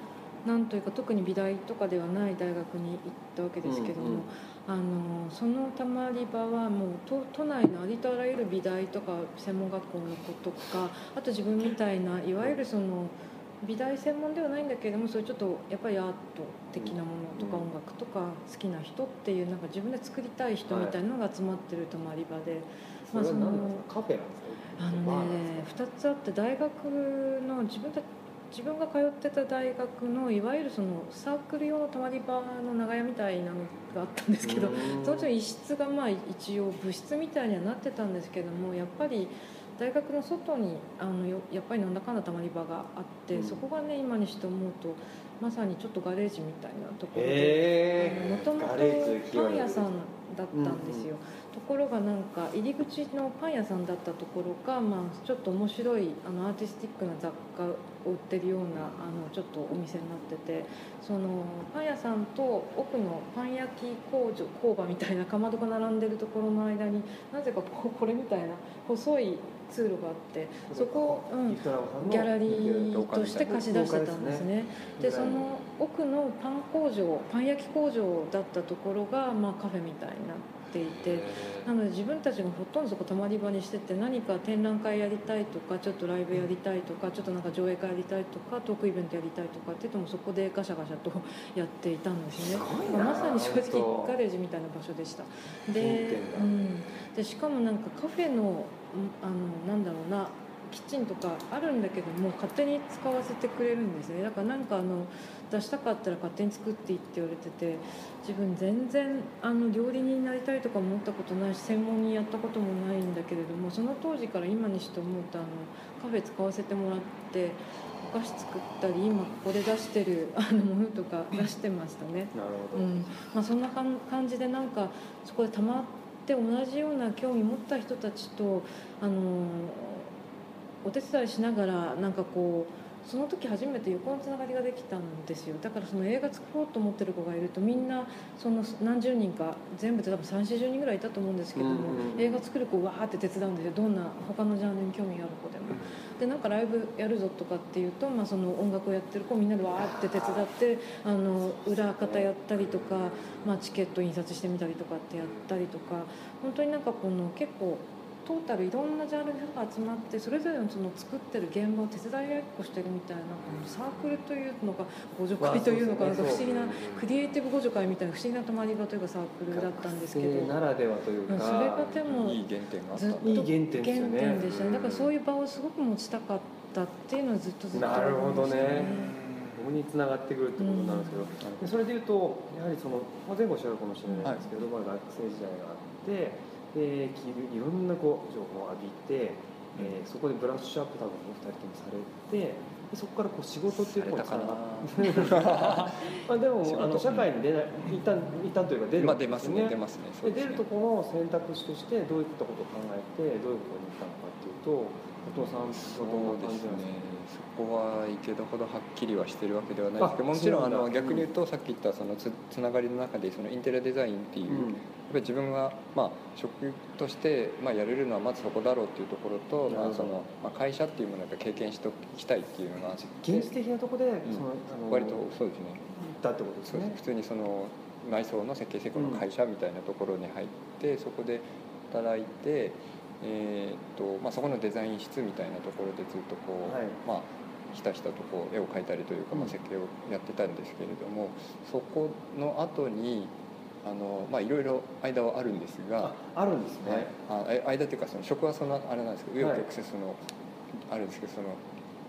なんというか特に美大とかではない大学に行ったわけですけども、うんうんあのそのたまり場はもう都都内のありとあらゆる美大とか専門学校の子とかあと自分みたいないわゆるその美大専門ではないんだけれどもそういうちょっとやっぱりアート的なものとかうん音楽とか好きな人っていうなんか自分で作りたい人みたいなのが集まってるたまり場で。は何なんですかカフェなんですか？あのね2つあって大学の自分た自分が通ってた大学のいわゆるそのサークル用のたまり場の長屋みたいなのがあったんですけどうん。そのうちの一室がまあ一応部室みたいにはなってたんですけどもやっぱり大学の外にあのよやっぱりなんだかんだたまり場があって、うん。そこがね今にして思うとまさにちょっとガレージみたいなところでもともとパン屋さんだったんですよ、ところがなんか入り口のパン屋さんだったところが、まあ、ちょっと面白いあのアーティスティックな雑貨を売ってるようなあのちょっとお店になっててそのパン屋さんと奥のパン焼き工場工場みたいなかまどが並んでるところの間になぜかこうこれみたいな細い通路があってそこを、うんギ、ャラリーとして貸し出してたんですね。でその奥のパン工場パン焼き工場だったところが、まあ、カフェみたいになっていてなので自分たちがほとんどそこたまり場にしてて何か展覧会やりたいとかちょっとライブやりたいとかちょっとなんか上映会やりたいとかトークイベントやりたいとかって言ってもそこでガシャガシャとやっていたんですね。まさに正直ガレージみたいな場所でした。で,、うん、でしかもなんかカフェのうんあのなんだろうなキッチンとかあるんだけども勝手に使わせてくれるんですね。だからなんかあの出したかったら勝手に作っていいって言われてて自分全然あの料理人になりたいとか思ったことないし専門にやったこともないんだけれどもその当時から今にして思うとあのカフェ使わせてもらってお菓子作ったり今ここで出してる あのものとか出してましたね。なるほど、うん。まあ、そんな感じでなんかそこでたまって同じような興味持った人たちと、あのーお手伝いしながらなんかこうその時初めて横のつながりができたんですよ。だからその映画作ろうと思ってる子がいるとみんなその何十人か全部で多分3 4 0人ぐらいいたと思うんですけども、映画作る子わーって手伝うんですよ。どんな他のジャンルに興味がある子でも。でなんかライブやるぞとかっていうと、まあ、その音楽をやってる子みんなでわーって手伝ってあの裏方やったりとか、まあ、チケット印刷してみたりとかってやったりとか本当になんかこの結構トータルいろんなジャンルの人が集まってそれぞれのその作ってる現場を手伝い合いっこしてるみたいなサークルというのか互助会というのかなんか不思議なクリエイティブ互助会みたいな不思議な泊まり場というかサークルだったんですけど。ならではというか、うんそれがでもずっといい原点でしたね。だからそういう場をすごく持ちたかったっていうのはずっとずっとなるほどね。ここに繋がってくるってことなんですけど、でそれでいうとやはりそのまあ前後おっしゃるかもしれないですけど、まあ、学生時代があってできいろんなこう情報を浴びて、えーそこでブラッシュアップ多分お二人ともされてでそこからこう仕事っていうところにされたかまあでもあの社会に出ない一旦一旦というか出るまあ出ますすね出ますねねで出るところの選択肢としてどういったことを考えてどういうことに行ったのかっていうと後藤さんそうですね。そこは池田ほどはっきりはしてるわけではないですけどあもちろんあの逆に言うとさっき言ったそのつつながりの中でそのインテリアデザインっていう、やっぱり自分が、まあ、職として、まあ、やれるのはまずそこだろうっていうところと、まあそのまあ、会社っていうものを経験しておきたいっていうのが現実的なところで、そのあの割とそうですね。行ったってことですね。普通にその内装の設計施工の会社みたいなところに入って、そこで働いて、えーっとまあ、そこのデザイン室みたいなところでずっとこう、はい。まあひたひたとこう絵を描いたりというか、まあ、うん設計をやってたんですけれども、そこの後にあのまあいろいろ間はあるんですがあ、あるんですね、はい、あえ間っていうかその職はそのあれなんですけど紆余はい曲折その、あるんですけどその、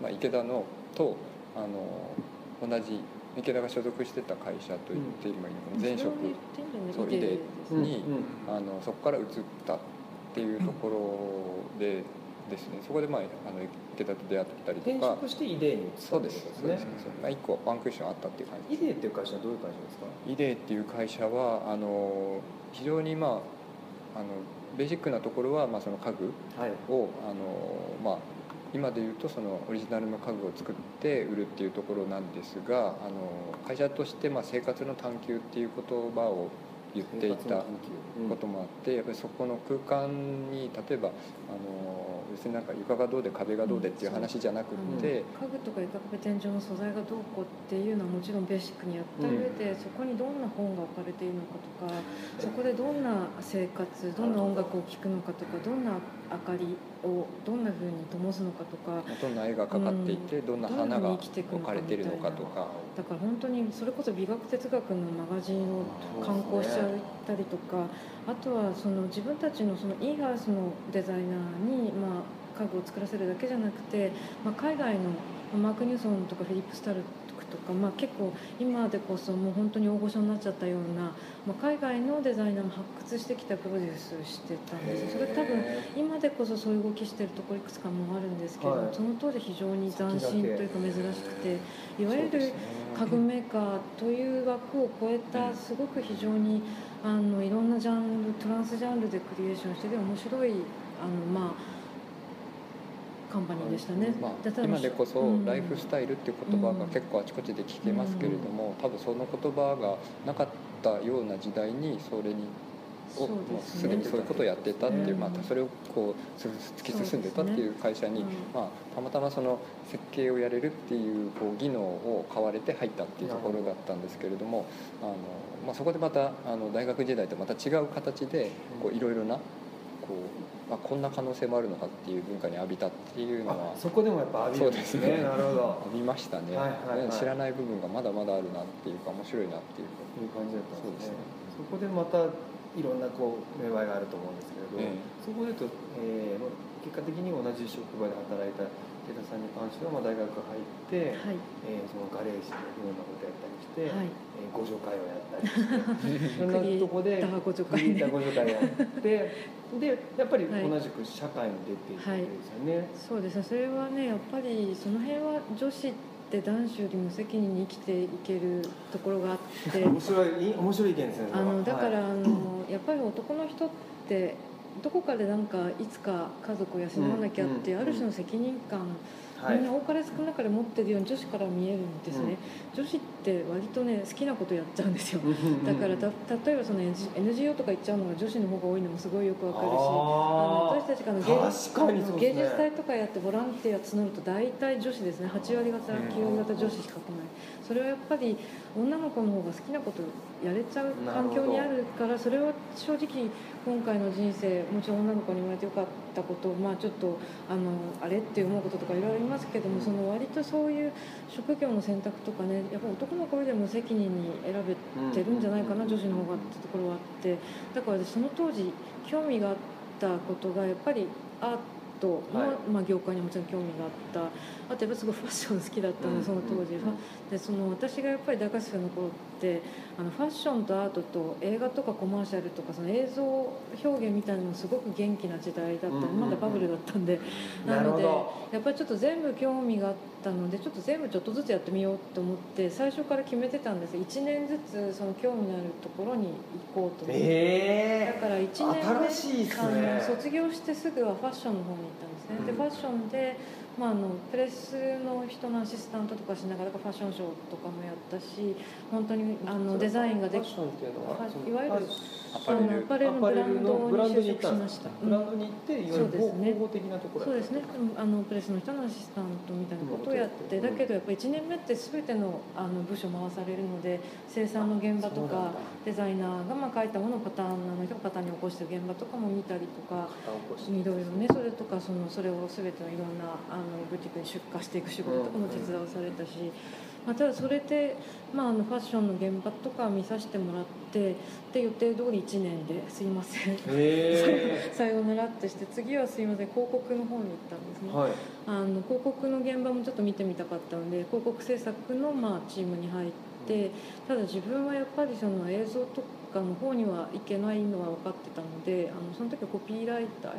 まあ、池田のとあの同じ池田が所属してた会社と言って今いいのかな前職それを言ってんそうですうんにうん。あのそこから移ったっていうところでですねそこで、まあ、あの池田と出会ったり転とか。職してイデーに移ったそうですってことそうですそうまあ、1個ワンクッションあったっていう感じ。イデーっていう会社はどういう会社ですか？イデーっていう会社はあの非常にまああのベーシックなところは、まあ、その家具はい。をあの、まあ、今で言うとそのオリジナルの家具を作って売るっていうところなんですがあの会社としてまあ生活の探求っていう言葉を言っていたこともあってやっぱりそこの空間に例えばあの別になんか床がどうで壁がどうでっていう話じゃなくって、家具とか床壁天井の素材がどうこうっていうのはもちろんベーシックにやった上で、そこにどんな本が置かれているのかとかそこでどんな生活どんな音楽を聴くのかとかどんな明かりをどんな風に灯すのかとかどんな絵がかかっていて、どんな花が置かれているのかとか。だから本当にそれこそ美学哲学のマガジンを刊行しちゃったりとか、あとはその自分たちのそのイーハウスのデザイナーに、まあ、家具を作らせるだけじゃなくて、まあ、海外のマーク・ニューソンとかフィリップ・スタルとか、まあ、結構今でこそもう本当に大御所になっちゃったような、まあ、海外のデザイナーも発掘してきたプロデュースしてたんです。よそれ多分今でこそそういう動きしてるところいくつかもあるんですけど、はい。その当時非常に斬新というか珍しくていわゆる家具メーカーという枠を超えたすごく非常にあのいろんなジャンルトランスジャンルでクリエーションしてて面白いあのまあカンパニーでしたね。まあ、今でこそうん。ライフスタイルっていう言葉が結構あちこちで聞けますけれども、多分その言葉がなかったような時代にそれにをもうですでにそういうことをやってたっていう、うんまあ、それをこうつ突き進んでたっていう会社に、うん。まあ、たまたまその設計をやれるっていうこう技能を買われて入ったっていうところだったんですけれどもあの、まあ、そこでまたあの大学時代とまた違う形でこういろいろなこう、まあ、こんな可能性もあるのかっていう文化に浴びたっていうのはあそこでもやっぱ浴びるんですね。そうですね。なるほど。浴びましたね、はいはいはい。知らない部分がまだまだあるなっていうか面白いなっていうという感じだったんですね。そそこでまたいろんなこう芽生えがあると思うんですけれど、ええ。そこで言うと、えーまあ結果的に同じ職場で働いた池田さんに関しては、まあ、大学入って、はい。えーそのガレージでいろんなことやったりして、はい。えー互助会をやったりして いろんなとこで互助会ね。助会やって でやっぱりはい。同じく社会に出ていくわけですよね。そうです。ねそれはねやっぱりその辺は女子って男子より無責任に生きていけるところがあって。面白いい面白い意見ですね。そあのだから、はい。あのやっぱり男の人ってどこかでなんかいつか家族を養わなきゃってある種の責任感、はい。みんな多かれ少なかれ持ってるように女子から見えるんですね、女子って割とね好きなことやっちゃうんですよ。だからた例えばその NGO とか行っちゃうのが女子の方が多いのもすごいよくわかるしあのあ私たちかにそうですね。芸術祭とかやってボランティア募ると大体女子ですね。8割方9割方女子しか来ないそれはやっぱり女の子の方が好きなことやれちゃう環境にあるからそれは正直今回の人生もちろん女の子に生まれてよかったことまあちょっとあのあれって思うこととかいろいろありますけどもその割とそういう職業の選択とかねやっぱ男の子よりも無責任に選べてるんじゃないかな女子の方がってところはあって。だから私その当時興味があったことがやっぱりアートの、はい。まあ、業界にもちろん興味があったあとやっぱすごいファッション好きだったのその当時、うん。ファでその私がやっぱり大学生の頃ってあのファッションとアートと映画とかコマーシャルとかその映像表現みたいなのすごく元気な時代だった、まだバブルだったんで。なので。やっぱりちょっと全部興味があったのでちょっと全部ちょっとずつやってみようと思って最初から決めてたんです。1年ずつその興味のあるところに行こうと思って。えだから1年目新しいっすあね。の卒業してすぐはファッションの方に行ったんですね、うん。でファッションで、まあ、あのプレスの人のアシスタントとかしながらファッションショーとかもやったし本当にあのデザインができファいわゆるアパレルあのアパレルのブランドに就職しました、ブランドに行っていわゆるそうですね。広報的なところそうですね。あのプレスの人のアシスタントみたいなことをやって、うんだけどやっぱり1年目って全てのあの部署回されるので生産の現場とかデザイナーがまあ書いたものをパターンあの人がパターンに起こしてる現場とかも見たりとかいろいろねそれとかそのそれを全てのいろんなあのブティックに出荷していく仕事とかも手伝わされたし、まあ、ただそれで、まあ、あのファッションの現場とか見させてもらってで予定通り1年ですいません。へ最後習ってして次はすいません広告の方に行ったんですね。え。はい。あの広告の現場もちょっと見てみたかったので広告制作のまあチームに入ってただ自分はやっぱりその映像とかの方にはいけないのは分かってたのであのその時はコピーライター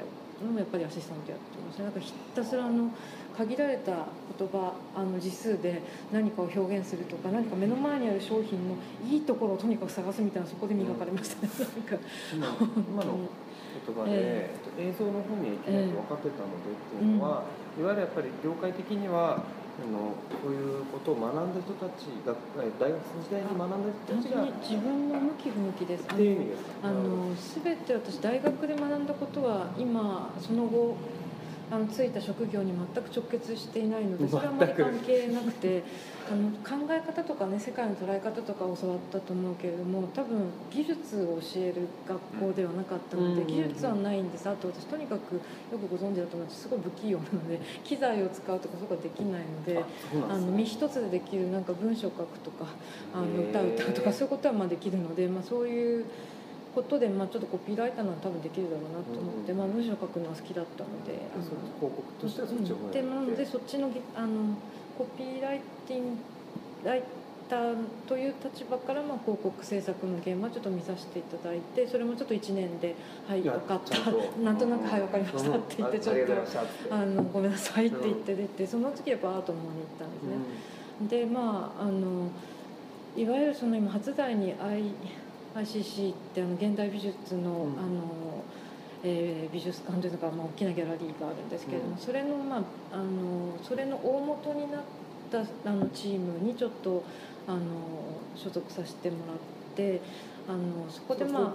のやっぱりアシスタントやってましたなんかひたすらあの限られた言葉あの字数で何かを表現するとか何か目の前にある商品のいいところをとにかく探すみたいなそこで磨かれましたね、なんか。今今の言葉で、ええ。っと映像の方に行きないと分かってたのでっていうのは、いわゆるやっぱり業界的にはのこういうことを学んだ人たちがえ大学生時代に学んだ単人たちが自分の向き不向きですっていう意味ですか？あの全て私大学で学んだことは今その後あのついた職業に全く直結していないのでそれはあまり関係なくて あの考え方とかね世界の捉え方とかを教わったと思うけれども多分技術を教える学校ではなかったのでうん技術はないんです。あと私とにかくよくご存知だと思うんですすごい不器用なので 機材を使うとかそういうことができないので。あの身一つでできるなんか文章書くとかあの歌歌うとかそういうことはまあできるので、まあ、そういうことで、まあ、ちょっとコピーライターなら多分できるだろうなと思って、うんまあ、文章書くのは好きだったのでう広告としてはそっちをうんでなのでそっちのぎあのコピーライティングライターという立場から、まあ、広告制作の現場をちょっと見させていただいてそれもちょっと1年で「はい分かった」なんとなく「はい分かりました」って言ってちょっとあのごめんなさいって言って出てその時やっぱアートの方に行ったんですね。でまああのいわゆるその今初台に I ICC ってあの現代美術の,、ん。あのえー美術館というのが、まあ、大きなギャラリーがあるんですけれども、うん。それの,、まあ、あのそれの大元になったあのチームにちょっとあの所属させてもらってあのそこでまあ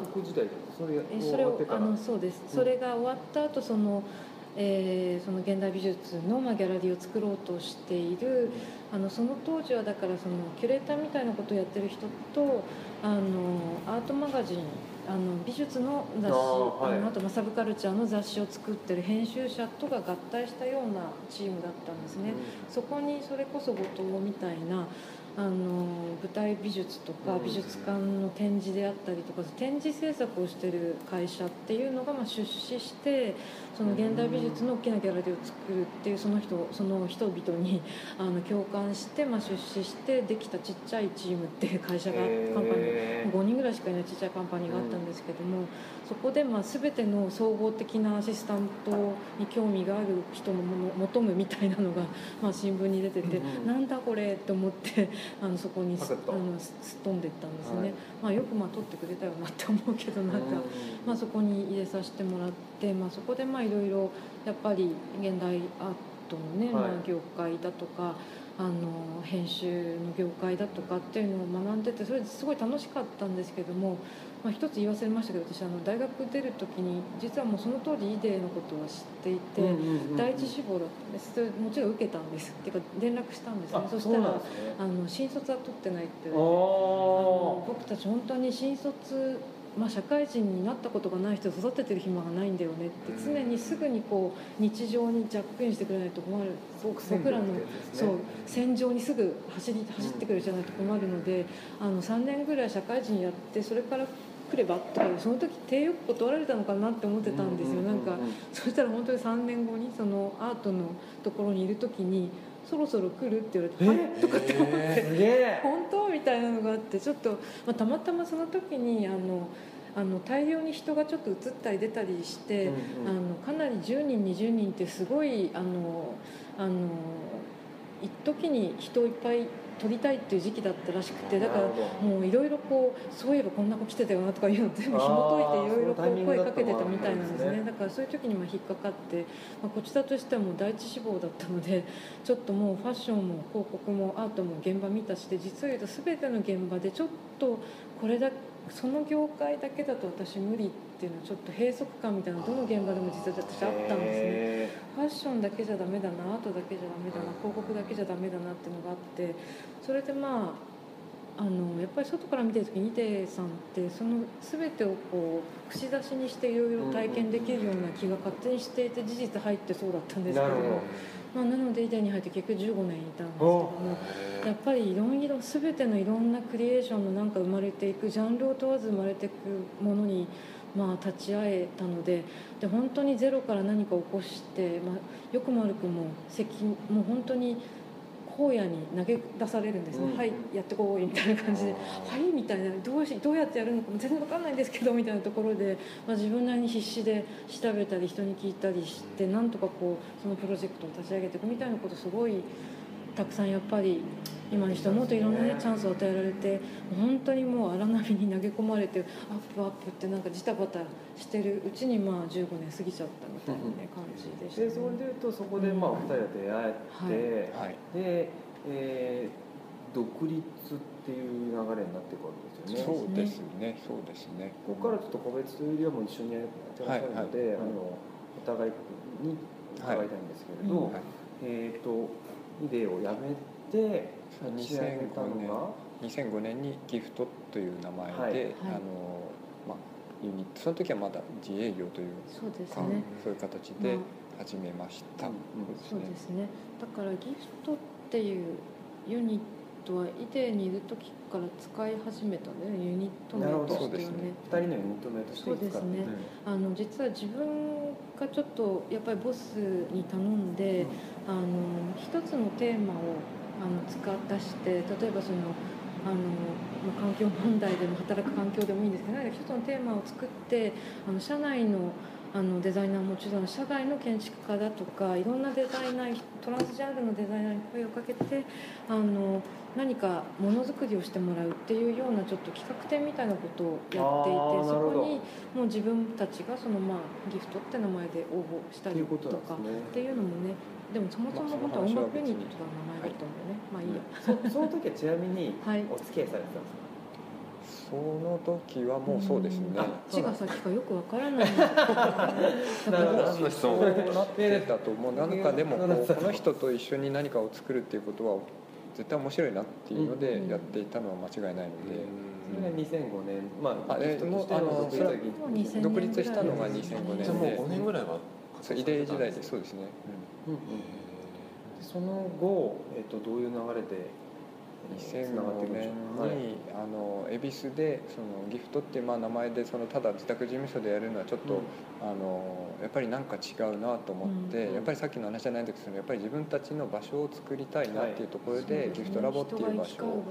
それえそれをあのそうです、それが終わった後その、えーその現代美術の、まあ、ギャラリーを作ろうとしているあのその当時はだからそのキュレーターみたいなことをやってる人とあのアートマガジンあの美術の雑誌あはいのあとまあサブカルチャーの雑誌を作ってる編集者とが合体したようなチームだったんですね。そこにそれこそ後藤みたいなあの舞台美術とかうん。美術館の展示であったりとか展示制作をしてる会社っていうのがまあ出資してその現代美術の大きなギャラリーを作るっていうその人その人々に あの共感してまあ出資してできたちっちゃいチームっていう会社がカンパニー5人ぐらいしかいないちっちゃいカンパニーがあったんですけども、そこでまあ全ての総合的なアシスタントに興味がある人のもの求むみたいなのが まあ新聞に出てて、うんなんだこれと思って あのそこにすあのすすっ飛んでったんですね、はい。まあ、よくまあ取ってくれたよなって思うけどなんか。まあ、そこに入れさせてもらって、まあ、そこでまあいろいろやっぱり現代アートのね、はい。まあ、業界だとかあの編集の業界だとかっていうのを学んでてそれすごい楽しかったんですけども、まあ、一つ言い忘れましたけど私あの大学出る時に実はもうその当時イデーのことは知っていて。第一志望だったんです。それもちろん受けたんです。っていうか連絡したんですね。あそしたらね。あの新卒は取ってないって。言われてああの僕たち本当に新卒、まあ、社会人になったことがない人を育ててる暇がないんだよねって常にすぐにこう日常にジャックインしてくれないと困る。僕らのそう戦場にすぐ走り走ってくれるじゃないと困るのであの3年ぐらい社会人やってそれから来ればとかその時低欲断られたのかなって思ってたんですよ。なんかそしたら本当に3年後にそのアートのところにいる時にそろそろ来る？って言われて「えはい」とかって思って。本当？みたいなのがあってちょっと、まあ、たまたまその時にあのあの大量に人がちょっと映ったり出たりして、うんうん。あのかなり10人20人ってすごいあのあの一時に人をいっぱい撮りたいっていう時期だったらしくてだからもういろいろこうそういえばこんな子来てたよなとかいうの全部紐解いていろいろこう声かけてたみたいなんですね。ねだからそういう時にまあ引っかかって、まあ、こちらとしてはもう第一志望だったのでちょっともうファッションも広告もアートも現場見たしで実を言うと全ての現場でちょっとこれだその業界だけだと私無理っていうのはちょっと閉塞感みたいなのどの現場でも実は私あったんですね。へファッションだけじゃダメだなアートだけじゃダメだな広告だけじゃダメだなっていうのがあってそれでまああのやっぱり外から見てる時にイデさんってその全てをこう串刺しにしていろいろ体験できるような気が勝手にしていて事実入ってそうだったんですけどなるほどまあ、なのでイデに入って結局15年いたんですけどもやっぱりいろいろ全てのいろんなクリエーションのなんか生まれていくジャンルを問わず生まれていくものにまあ立ち会えたのでで本当にゼロから何か起こして、まあ、よくも悪くも責もう本当に荒野に投げ出されるんですね、うん。はいやってこいみたいな感じで。はいみたいな。どうしどうやってやるのかも全然わかんないんですけどみたいなところで、まあ、自分なりに必死で調べたり人に聞いたりしてなんとかこうそのプロジェクトを立ち上げていくみたいなことすごいたくさんやっぱり今にして思うといろんなねチャンスを与えられて本当にもう荒波に投げ込まれてアップアップってなんかジタバタしてるうちにまあ15年過ぎちゃったみたいなね感じでしたでそれでいうとそこでまあお二人は出会えて、はい。で、えー独立っていう流れになっていくわけですよね。そうですね。そうですね。ここからちょっと個別というよりはもう一緒にやってらっしゃるので、はい。はい。あのお互いに伺いたいんですけれど、はいはいえっ、とイデをやめて立ち上げたのが？2005年にギフトという名前で、はい。はい。あのまあユニットその時はまだ自営業というそうですか、ねそういう形まであ。始めました、うんそうですね。だからギフトっていうユニットはイデにいる時から使い始めたんだよね。ユニット名としてはそうですね。ね二人のユニット名としてそうですね。あの実は自分がちょっとやっぱりボスに頼んで、あの一つのテーマをあの使出して例えばそのあの、ま、環境問題でも働く環境でもいいんですけど一つのテーマを作ってあの社内のあのデザイナーもちろん社外の建築家だとかいろんなデザイナートランスジャンルのデザイナーに声をかけてあの何かものづくりをしてもらうっていうようなちょっと企画展みたいなことをやっていてそこにもう自分たちがそのまあギフトって名前で応募したりととかっていうのもねでもそもそも本当は音楽ユニットの名前だったんだよね、まあいいや、そ その時はちなみにはい。お付き合いされてたんですか？その時はもうそうですね、ん。あっちが先かよくわからない。何の質問なってたと思う。なんかでもこの人と一緒に何かを作るっていうことは絶対面白いなっていうのうん。でやっていたのは間違いないので、それが2005年。まああえギフトとしてもうあの独立それはもう2000年独立したのがぐらいで。すね2005じゃあもう年5年ぐらいはそうイデー時代でそうですね、うん。うん。その後、えっと、どういう流れで2005繋がっていくんでし年に、あの恵比寿でそのギフトってまあ名前でそのただ自宅事務所でやるのはちょっと、あのやっぱりなんか違うなと思って、うん。やっぱりさっきの話じゃないんですけどやっぱり自分たちの場所を作りたいなっていうところで、ギフトラボっていう場所を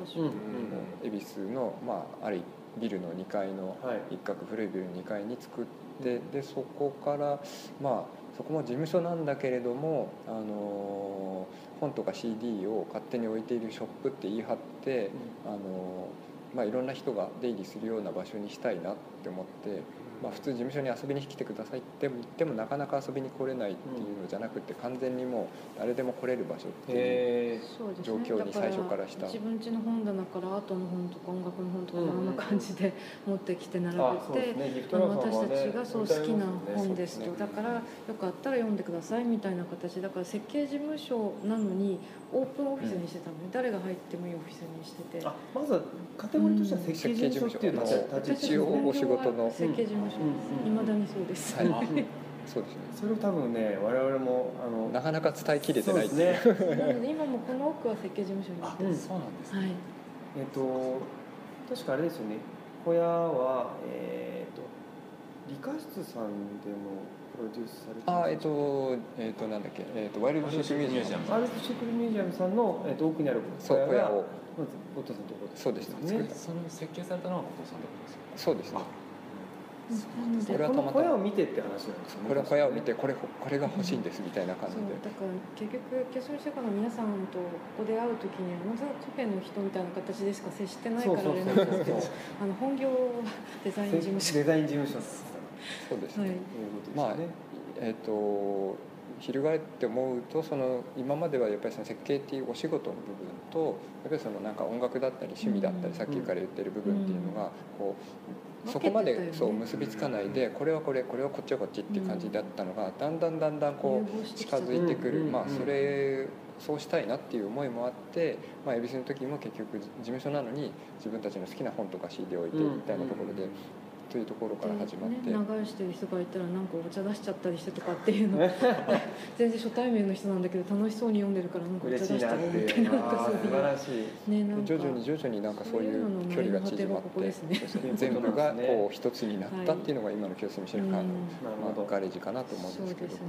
恵比寿の、まあ、あるビルの2階のはい。一角古いビルの2階に作ってでそこからまあそこも事務所なんだけれども、あの本とか CD を勝手に置いているショップって言い張って、あのまあ、いろんな人が出入りするような場所にしたいなって思って、まあ、普通事務所に遊びに来てくださいって言ってもなかなか遊びに来れないっていうのじゃなくて完全にもう誰でも来れる場所っていう。へそうですね状況に最初からした。自分家の本棚からアートの本とか音楽の本とかうんあんな感じで持ってきて並べて、ね。ギフトあラボさんはの私たねちがそう好きな本ですとだからよかったら読んでくださいみたいな形だから設計事務所なのにオープンオフィスにしてたのね、誰が入ってもいいオフィスにしてて。あまずはカテゴリーとしては設計事務所っていうのは設計立ち一応お仕事の。設計事務所ですいま、うん。未だにそうです、はい。う んそうですね。それを多分ね我々もあの なかなか伝えきれてない。ですね。なので今もこの奥は設計事務所になってあます、そうなんですね。はい。えっと確かあれですよね。小屋はえっと理科室さんでもプロデュースされてあえっ、とえっ、となんだっけ。えっ、とワイルドシークミュージアムアールスシークルミュージアムさんの、えっと奥にあるそう小屋を。まずゴッドさんのところそうです。ねその設計されたのはお父さんってことですかそうですねこれはたまたま。小屋を見てって話なんですよね。これは小屋を見てこれこれが欲しいんですみたいな感じそうでだから結局キャスルシェカの皆さんとここで会う時にはまずはカフェの人みたいな形でしか接してないからあれなんですけどあの本業はデザイン事務所。デザイン事務所ですそうですね、はい。ということですよね、えっ、と翻って思うとその今まではやっぱりその設計っていうお仕事の部分とやっぱりそのなんか音楽だったり趣味だったり、うん。さっきから言ってる部分っていうのがこう、うんそこまでそう結びつかないでこれはこれこれはこっちはこっちっていう感じだったのがだんだんだんだんこう近づいてくる、まあそれそうしたいなっていう思いもあって、まあ、恵比寿の時も結局事務所なのに自分たちの好きな本とか CD を置いてみたいなところで、というところから始まって。ね、流してる人がいたらなんかお茶出しちゃったりしてとかっていうの。全然初対面の人なんだけど楽しそうに読んでるからなんかお茶出嬉しみたいてななんかあー素晴そう。らしいいうねなんか徐々に徐々になんかそういう距離が縮まってね。全部がこう一つになったっていうのが今の清澄白河の、うん。まあ、ガレージかなと思うんそうですけど。ですね。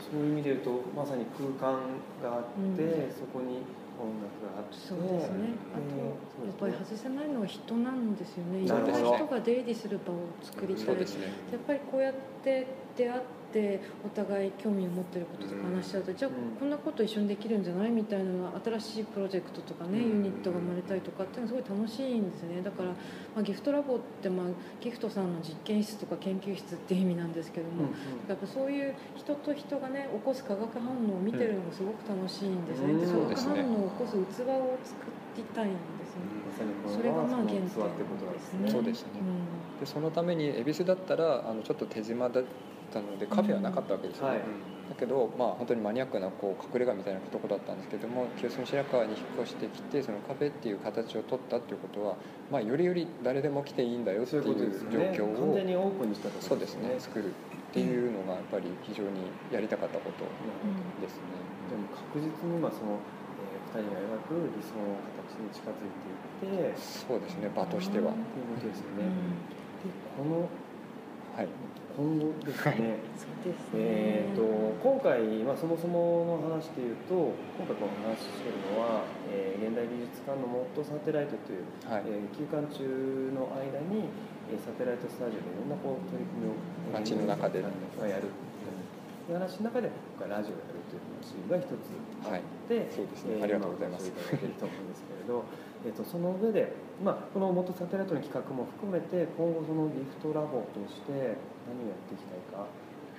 そういう意味で言うとまさに空間があって、うん。そこに音楽があってそうですね。あとやっぱり外せないのは人なんですよね。いろんな人が出入りする場を作りたい。そうですね。やっぱりこうやって出会っってお互い興味を持ってることとか話しちゃうと、じゃあうん。こんなこと一緒にできるんじゃないみたいな新しいプロジェクトとかね、うん。ユニットが生まれたりとかっていうのはすごい楽しいんですよね。だから、まあ、ギフトラボって、まあ、ギフトさんの実験室とか研究室っていう意味なんですけども、やっぱそういう人と人がね起こす化学反応を見てるのがすごく楽しいんですね、うん。で化学反応を起こす器を作りたいんですね、それがまあ原点その器ってことなんですね。そうですね。でそのために恵比寿だったらあのちょっと手島だったのでカフェはなかったわけですよね、はい。だけど、まあ、本当にマニアックなこう隠れ家みたいなとこだったんですけども清澄白河に引っ越してきてそのカフェっていう形を取ったっていうことは、まあ、よりより誰でも来ていいんだよっていう状況を完全にオープンにしたとそうですね作るっていうのがやっぱり非常にやりたかったことですね。でも確実に今その、えー、2人が描く理想の形に近づいていってそうですね場としては、いうことですよね、でこのはい。今後ですね。そうですね。えー、と今回、まあ、そもそもの話でいうと今回この話してるのは、えー現代美術館のモッドサテライトという、はい。えー休館中の間に、えーサテライトスタジオでいろんなこう取り組みを街の中で。えーやるっていう話の中で今回ラジオをやるという話が一つはい。で、そうですね。えーありがとうございます。いただけると思うんですけれど、えー、とその上で、まあ、この元サテライトの企画も含めて今後そのギフトラボとして何をやっていきたいか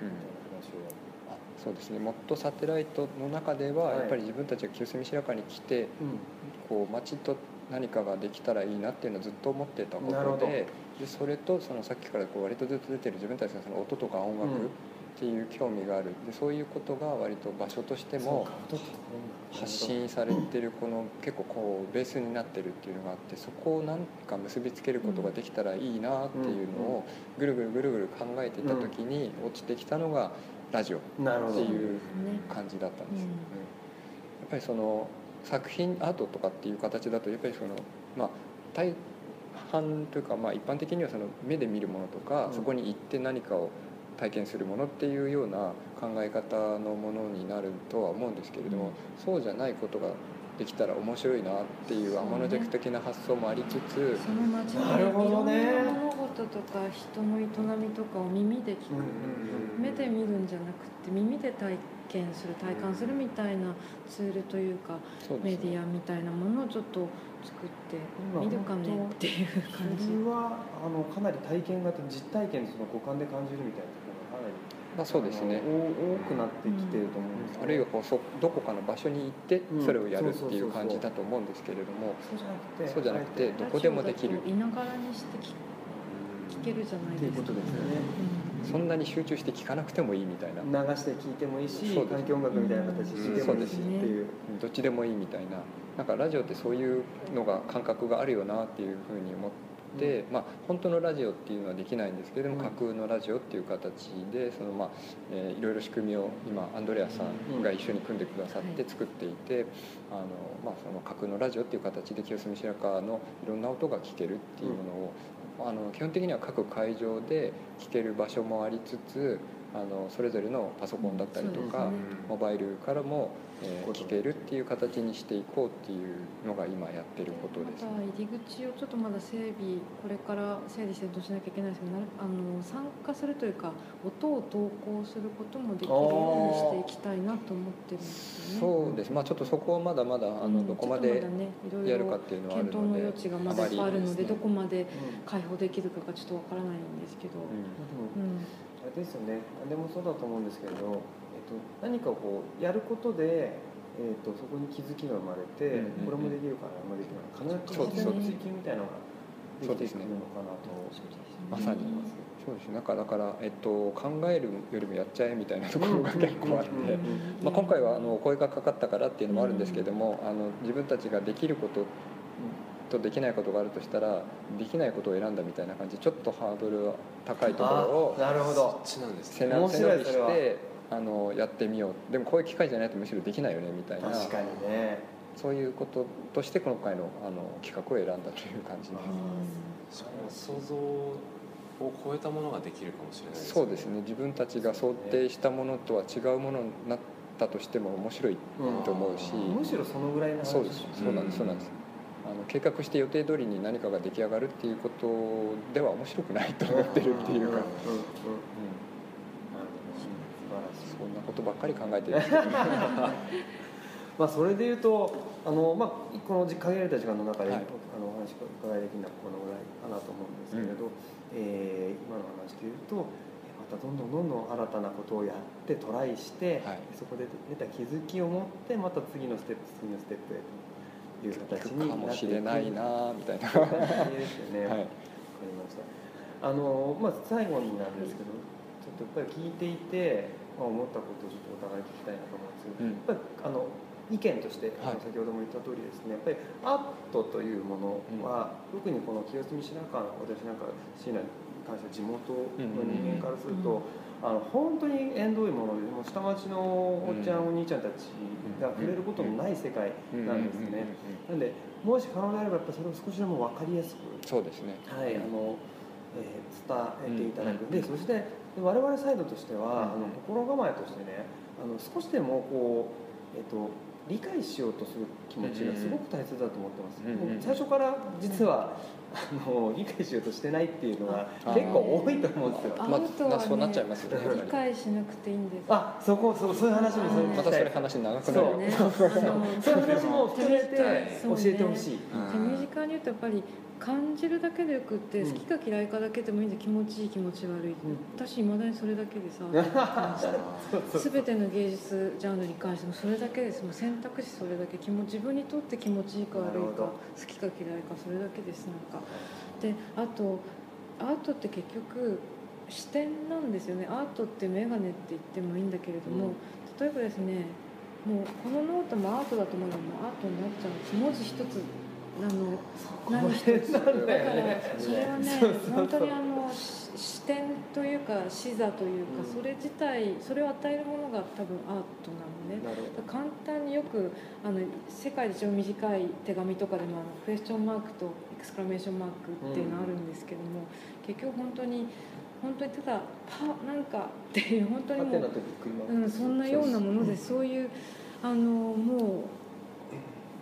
みたいな話を、あそうですね。モッドサテライトの中では、はい。やっぱり自分たちが清澄白河に来てこう街と何かができたらいいなっていうのをずっと思ってたことででそれとそのさっきからこう割とずっと出てる自分たちのその音とか音楽うんっていう興味がある。でそういうことが割と場所としても発信されてるこの結構こうベースになってるっていうのがあってそこを何か結びつけることができたらいいなっていうのをぐるぐるぐるぐる考えていた時に落ちてきたのがラジオっていうね感じだったんです、うん。やっぱりその作品アートとかっていう形だとやっぱりそのまあ大半というかまあ一般的にはその目で見るものとか、うん。そこに行って何かを体験するものっていうような考え方のものになるとは思うんですけれども、うん。そうじゃないことができたら面白いなっていうアモノジェク的な発想もありつつ、その街のなるほどね。いろんな物事とか人の営みとかを耳で聞く、目で見るんじゃなくて耳で体験する体感するみたいなツールというかうですね。メディアみたいなものをちょっと作って今見るかねっていう感じ。それはあのかなり体験型実体験その五感で感じるみたいなまあ、そうですね。多くなってきてると思うんですけど。あるいはこうそどこかの場所に行ってうん。それをやるっていう感じだと思うんですけれども。そうじゃなくてそうじゃなくてどこでもできる。いながらにして聞聞けるじゃないっていうですかことですよね。そんなに集中して聞かなくてもいいみたいな。流して聴いてもいいし環境音楽みたいな形で聴いてもいいしっていう。どっちでもいいみたいな。なんかラジオってそういうのが感覚があるよなっていうふうに思って、まあ本当のラジオっていうのはできないんですけれども、うん架空のラジオっていう形でそのまあ、えーいろいろ仕組みを今アンドレアさんが一緒に組んでくださって作っていて、あのまあその架空のラジオっていう形で清澄白河のいろんな音が聞けるっていうものを、あの基本的には各会場で聞ける場所もありつつあのそれぞれのパソコンだったりとか、ねモバイルからも、えー聞けるっていう形にしていこうっていうのが今やってることですまた入り口をちょっとまだ整備これから整理整頓しなきゃいけないですけどなるあの参加するというか音を投稿することもできるようにしていきたいなと思ってるんですよね。そうです。まあちょっとそこはまだまだあのうんどこまでやるかっていうのはある検討のので余地がまだいっぱいあるのでどこまでうん。開放できるかがちょっとわからないんですけど、うん。うんあれですよね。でもそうだと思うんですけれど、えっと、何かをこうやることで、えっと、そこに気づきが生まれて、うんうんうん。これもできるかなあれもできるかな必ず必ず追求みたいなのができていくのかなとそうです。ねまさに。そうですね。だからだから、えっと、考えるよりもやっちゃえみたいなところが結構あって。まあ、今回はあのお声がかかったからっていうのもあるんですけども、あの自分たちができることとできないことがあるとしたらできないことを選んだみたいな感じ。でちょっとハードルが高いところをあなるほど。こっちなんですね面背伸びしてあのやってみよう。でもこういう機会じゃないとむしろできないよねみたいな。確かにね。そういうこととして今回のあの企画を選んだという感じです。しかも想像を超えたものができるかもしれないですそうですね。自分たちが想定したものとは違うものになったとしても面白いと思うし、むしろそのぐらいの話そうです。そうなんです。そうなんですあの計画して予定通りに何かが出来上がるっていうことでは面白くないと思ってるっていうか、んんんうん。ことばっかり考えてるまあそれでいうとあの、まあ、この限られた時間の中で、はい。あのお話お伺いできるのはこのぐらいかなと思うんですけれど、えー今の話でいうとえまたどんどんどんどん新たなことをやってトライして、はい。そこで出た気づきを持ってまた次のステップ次のステップへという形にかもしれないなみたいな感じですよね。はいわかりました。あのまあ最後になんですけど、ちょっとやっぱり聞いていて、まあ、思ったことをちょっとお互い聞きたいなと思うんですけど、うんやっぱりあの意見として、はい先ほども言った通りですね、やっぱりアートというものは、特にこの清澄白河の私なんか椎名に関しては地元の人間からすると。あの本当に縁遠いものでもう下町のおっちゃん、お兄ちゃんたちが触れることのない世界なんですね、なんでもし可能であればやっぱそれを少しでも分かりやすくそうですね。はい、あの、えー伝えていただく、でそしてで我々サイドとしては、あの心構えとしてねあの少しでもこう、えっと理解しようとする気持ちがすごく大切だと思ってます、最初から実はあの理解しようとしてないっていうのがあー。結構多いと思うんですよ。アまあねそうなっちゃいますよね。理解しなくていいんです。あそこそうそういう話もそれまたそれ話長くなるよ。そうね。そういう話も含めて教えてほしい、手短に言うとやっぱり感じるだけでよくってうん。好きか嫌いかだけでもいいんで気持ちいい気持ち悪い、ん。私いまだにそれだけでさ 全ての芸術ジャンルに関してもそれだけです。もう選択肢それだけ。気も自分にとって気持ちいいか悪いか好きか嫌いかそれだけです。なんか。であとアートって結局視点なんですよね。アートって眼鏡って言ってもいいんだけれども、うん。例えばですねもうこのノートもアートだと思えばもうアートになっちゃうんです。文字一つあの何一つだからそれはね本当にあのし視点というか視座というか、うん。それ自体それを与えるものが多分アートなのね。簡単によくあの世界で一番短い手紙とかでもあのクエスチョンマークとエクスクラメーションマークっていうのあるんですけども、結局本当に本当にただ「はなんか」っていう本当にもううん、そんなようなものでそういうあのもう、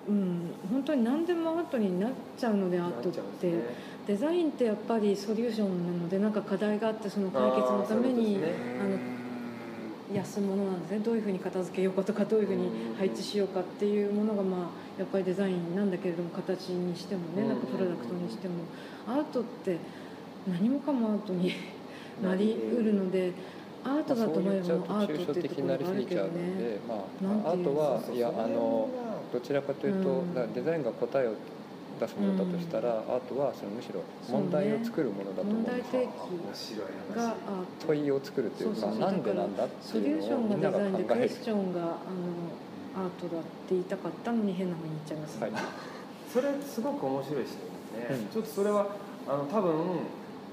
うん、本当に何でもアートになっちゃうのでアートって、ね。デザインってやっぱりソリューションなのでなんか課題があってその解決のためにあね。あの安物なんですね。どういうふうに片付けようかとかどういうふうに配置しようかっていうものがまあやっぱりデザインなんだけれども形にしてもねなんかプロダクトにしてもアートって何もかもアートになりうるのでアートだと思えばもうアートっていうところがあるけどね。で、まあ、アートはいやあのどちらかというと、うん。デザインが答えを出すものだとしたら、アートはそのむしろ問題を作るものだと思う。ん問題ですよ、提起。面白いがアート問いを作るというかそなんでなんだってソリューショいうのをみんながンがデザインで考えるクエスチョンがあのアートだって言いたかったのに変なふうに言っちゃいます、はいそれすごく面白い視点ですね、うんちょっとそれはあの多分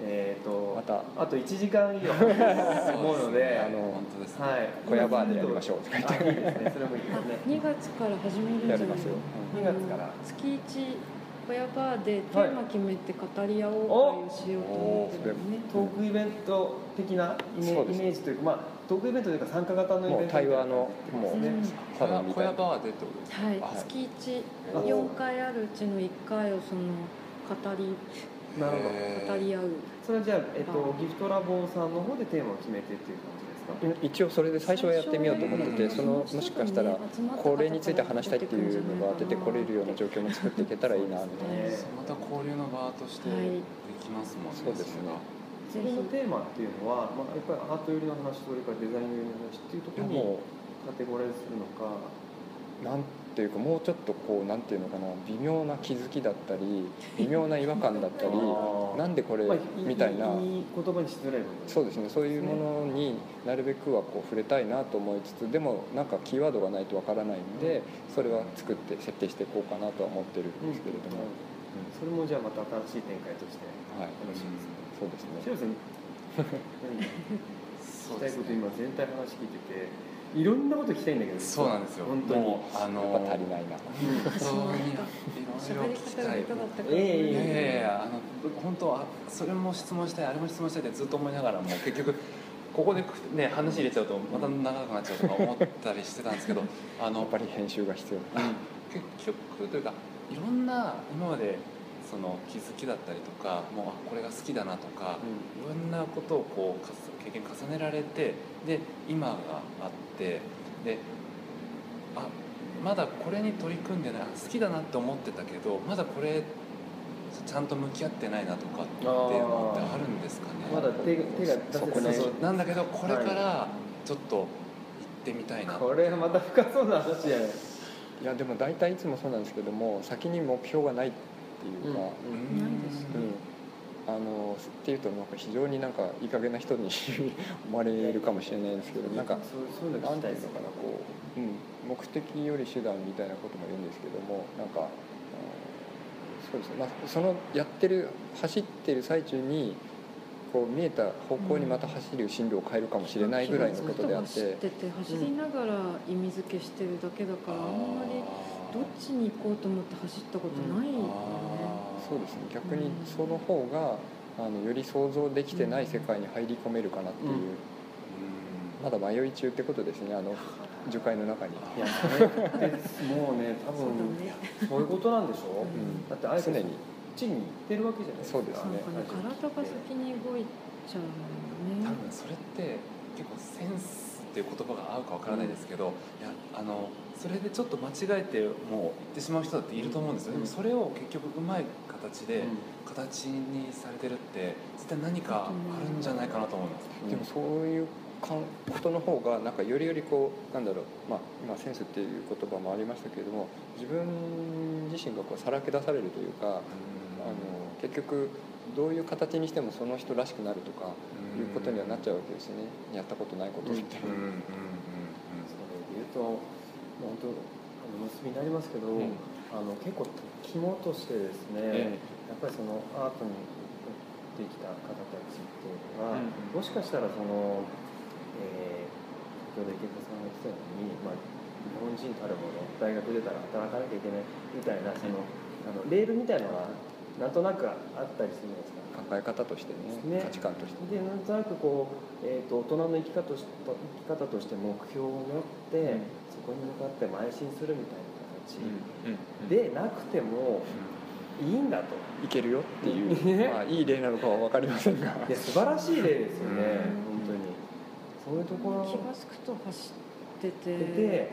えっ、とまた。あと1時間以上思うので あの本当ですね、はい。小屋バーでやりましょうとか言ってあいいですね。それもいいですあね2月から始めるんじゃないやりますよ。2月から月1小屋バーでテーマ決めて語り合おう会をしようと思ってるのね、トークイベント的なイメイメージというかまあトークイベントというか参加型のイベントもう対話のもううん。サロンみ小屋バーでってことですか？はい、はい月あ14回あるうちの1回をその語りなるほど語り合う。それはじゃあ、えっと、ギフトラボさんの方でテーマを決めてっていう感じですか？一応それで最初はやってみようと思っててそのもしかしたらこれについて話したいっていうのが出てこれるような状況も作っていけたらいいなみたいな。ねまた交流の場としてはいできますもんね、そうですね。そこのテーマっていうのは、まあ、やっぱりアート寄りの話それからデザイン寄りの話っていうところもカテゴライズするのか。うなんていうかもうちょっとこうなんていうのかな微妙な気づきだったり微妙な違和感だったり なんでこれまあみたいな。いい言葉にしづらいそうですねそういうものになるべくはこう触れたいなと思いつつでもなんかキーワードがないとわからないんでそれは作って設定していこうかなとは思ってるんですけれども、それもじゃあまた新しい展開としてはい、楽しみですねそうですね。シロさん何聞きたいこと今全体話聞いてていろんなこと聞きたいんだけど。そうなんですよ。本当に。もうあやのっぱ足りないな。本当にいろいろ喋り方が聞きたい下手だったから、ええ。いやいやいやあの本当はそれも質問したいあれも質問したいってずっと思いながらも結局ここでね話入れちゃうとまた長くなっちゃうとか思ったりしてたんですけどあの やっぱり編集が必要。結局というかいろんな今までその気づきだったりとかもうあこれが好きだなとか、いろんなことをこうかす経験重ねられてで今があってであまだこれに取り組んでないあ好きだなって思ってたけどまだこれちゃんと向き合ってないなとかっていうのってあるんですかね？まだ手が手が出せてない。そうそうなんだけどこれからちょっと行ってみたいな、これはまた深そうな話じゃないいやでも大体いつもそうなんですけども先に目標がないっていうか、うん。ないですね。うん。あのっていうとなんか非常になんかいい加減な人に 思われるかもしれないんですけどなんかそうそういうのなんていうのかなこう、うん、目的より手段みたいなことも言うんですけどもなんか、うんそうですね、まあ、そのやってる走ってる最中にこう見えた方向にまた走る進路を変えるかもしれないぐらいのことであっ走っててて走りながら意味付けしてるだけだから、あんまりどっちに行こうと思って走ったことないよね、そうですね。逆にその方があのより想像できてない世界に入り込めるかなっていう、うん。まだ迷い中ってことですね。あの樹海の中に。いやそれってもうね多そうね。そういうことなんでしょ、うん。だってあえて常に。ちに行ってるわけじゃないですか。そうですね。体が先に動いちゃうのよね。多分それって結構センスっていう言葉が合うかわからないですけど、いやあのそれでちょっと間違えてもう行ってしまう人だっていると思うんですよ、でもそれを結局うまい形で形にされてるって絶対何かあるんじゃないかなと思います、でもそういうかんことの方がなんかよりよりこうなんだろう、まあ、今センスっていう言葉もありましたけれども自分自身がこうさらけ出されるというか、あの結局どういう形にしてもその人らしくなるとかいうことにはなっちゃうわけですね。やったことないことって。うん。うん。うん。うん。それで言うと本当あの結びになりますけど、ん。あの結構肝としてですね、えやっぱりそのアートにできた方たちっていうのは、うん。もしかしたらその、えー、先ほど池田さんが言ってたように、まあ、日本人たるもの大学出たら働かなきゃいけないみたいなそのあのレールみたいなのがなんとなくあったりするじゃないですか？考え方としてねね。価値観として。でなんとなくこう、えー、と大人の生き方とし生き方として目標を持って、うん。そこに向かって邁進するみたいな形、うんでなくてもいいんだと。いけるよっていう、ね まあ、いい例なのかは分かりませんが。いや素晴らしい例ですよね、うん。本当に。そういうところ。気が付くと走っててで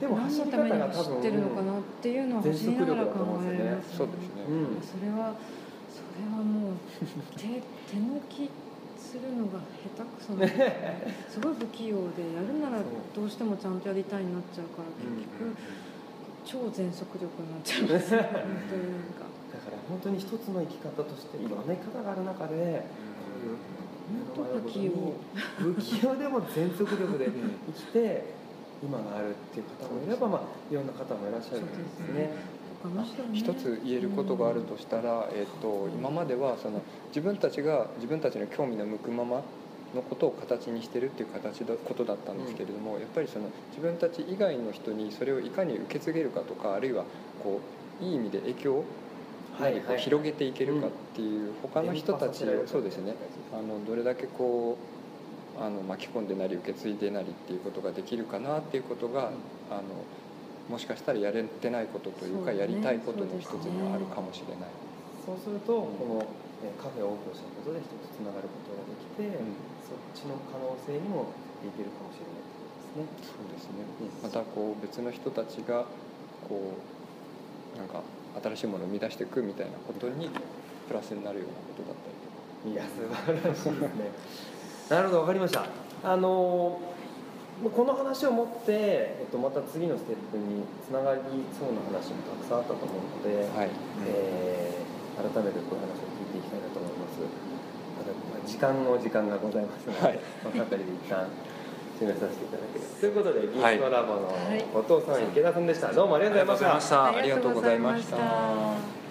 でも走り何のために方が多分走ってるのかなっていうのは走りながら考えられますそうですね。うんそれはそれはもう手手抜きするのが下手くそなすごい不器用でやるならどうしてもちゃんとやりたいになっちゃうから結局超全速力になっちゃいます。本当になんか。だから本当に一つの生き方としていろんな生き方がある中で本当不器用。不器用でも全速力で生きて今があるっていう方もいれば、まあ、いろんな方もいらっしゃるんですね。一つ言えることがあるとしたら、えっと今まではその自分たちが自分たちの興味の向くままのことを形にしてるっていう形だことだったんですけれども、やっぱりその自分たち以外の人にそれをいかに受け継げるかとかあるいはこういい意味で影響をはい何か広げていけるかっていう他の人たちをそうですね。あのどれだけこうあの巻き込んでなり受け継いでなりっていうことができるかなっていうことが、あのもしかしたらやれてないことというかねやりたいことの一つにはあるかもしれない。そうすると、このえーカフェをオープンしたことで一つつながることができて、うんそっちの可能性にもいけるかもしれないってことですね。そうですね。またこう別の人たちがこうなんか新しいものを生み出していくみたいなことにプラスになるようなことだったりとか。いや素晴らしいですね。なるほどわかりました。あのーこの話をもって、えっと、また次のステップにつながりそうな話もたくさんあったと思うので、はい。えー改めてこういう話を聞いていきたいなと思います。ただまあ時間の時間がございますので、はいこの辺りで一旦締めさせていただければということで、ギはいーストラボのはい後藤さん、池田さんでした。どうも。ありがとうございましたありがとうございました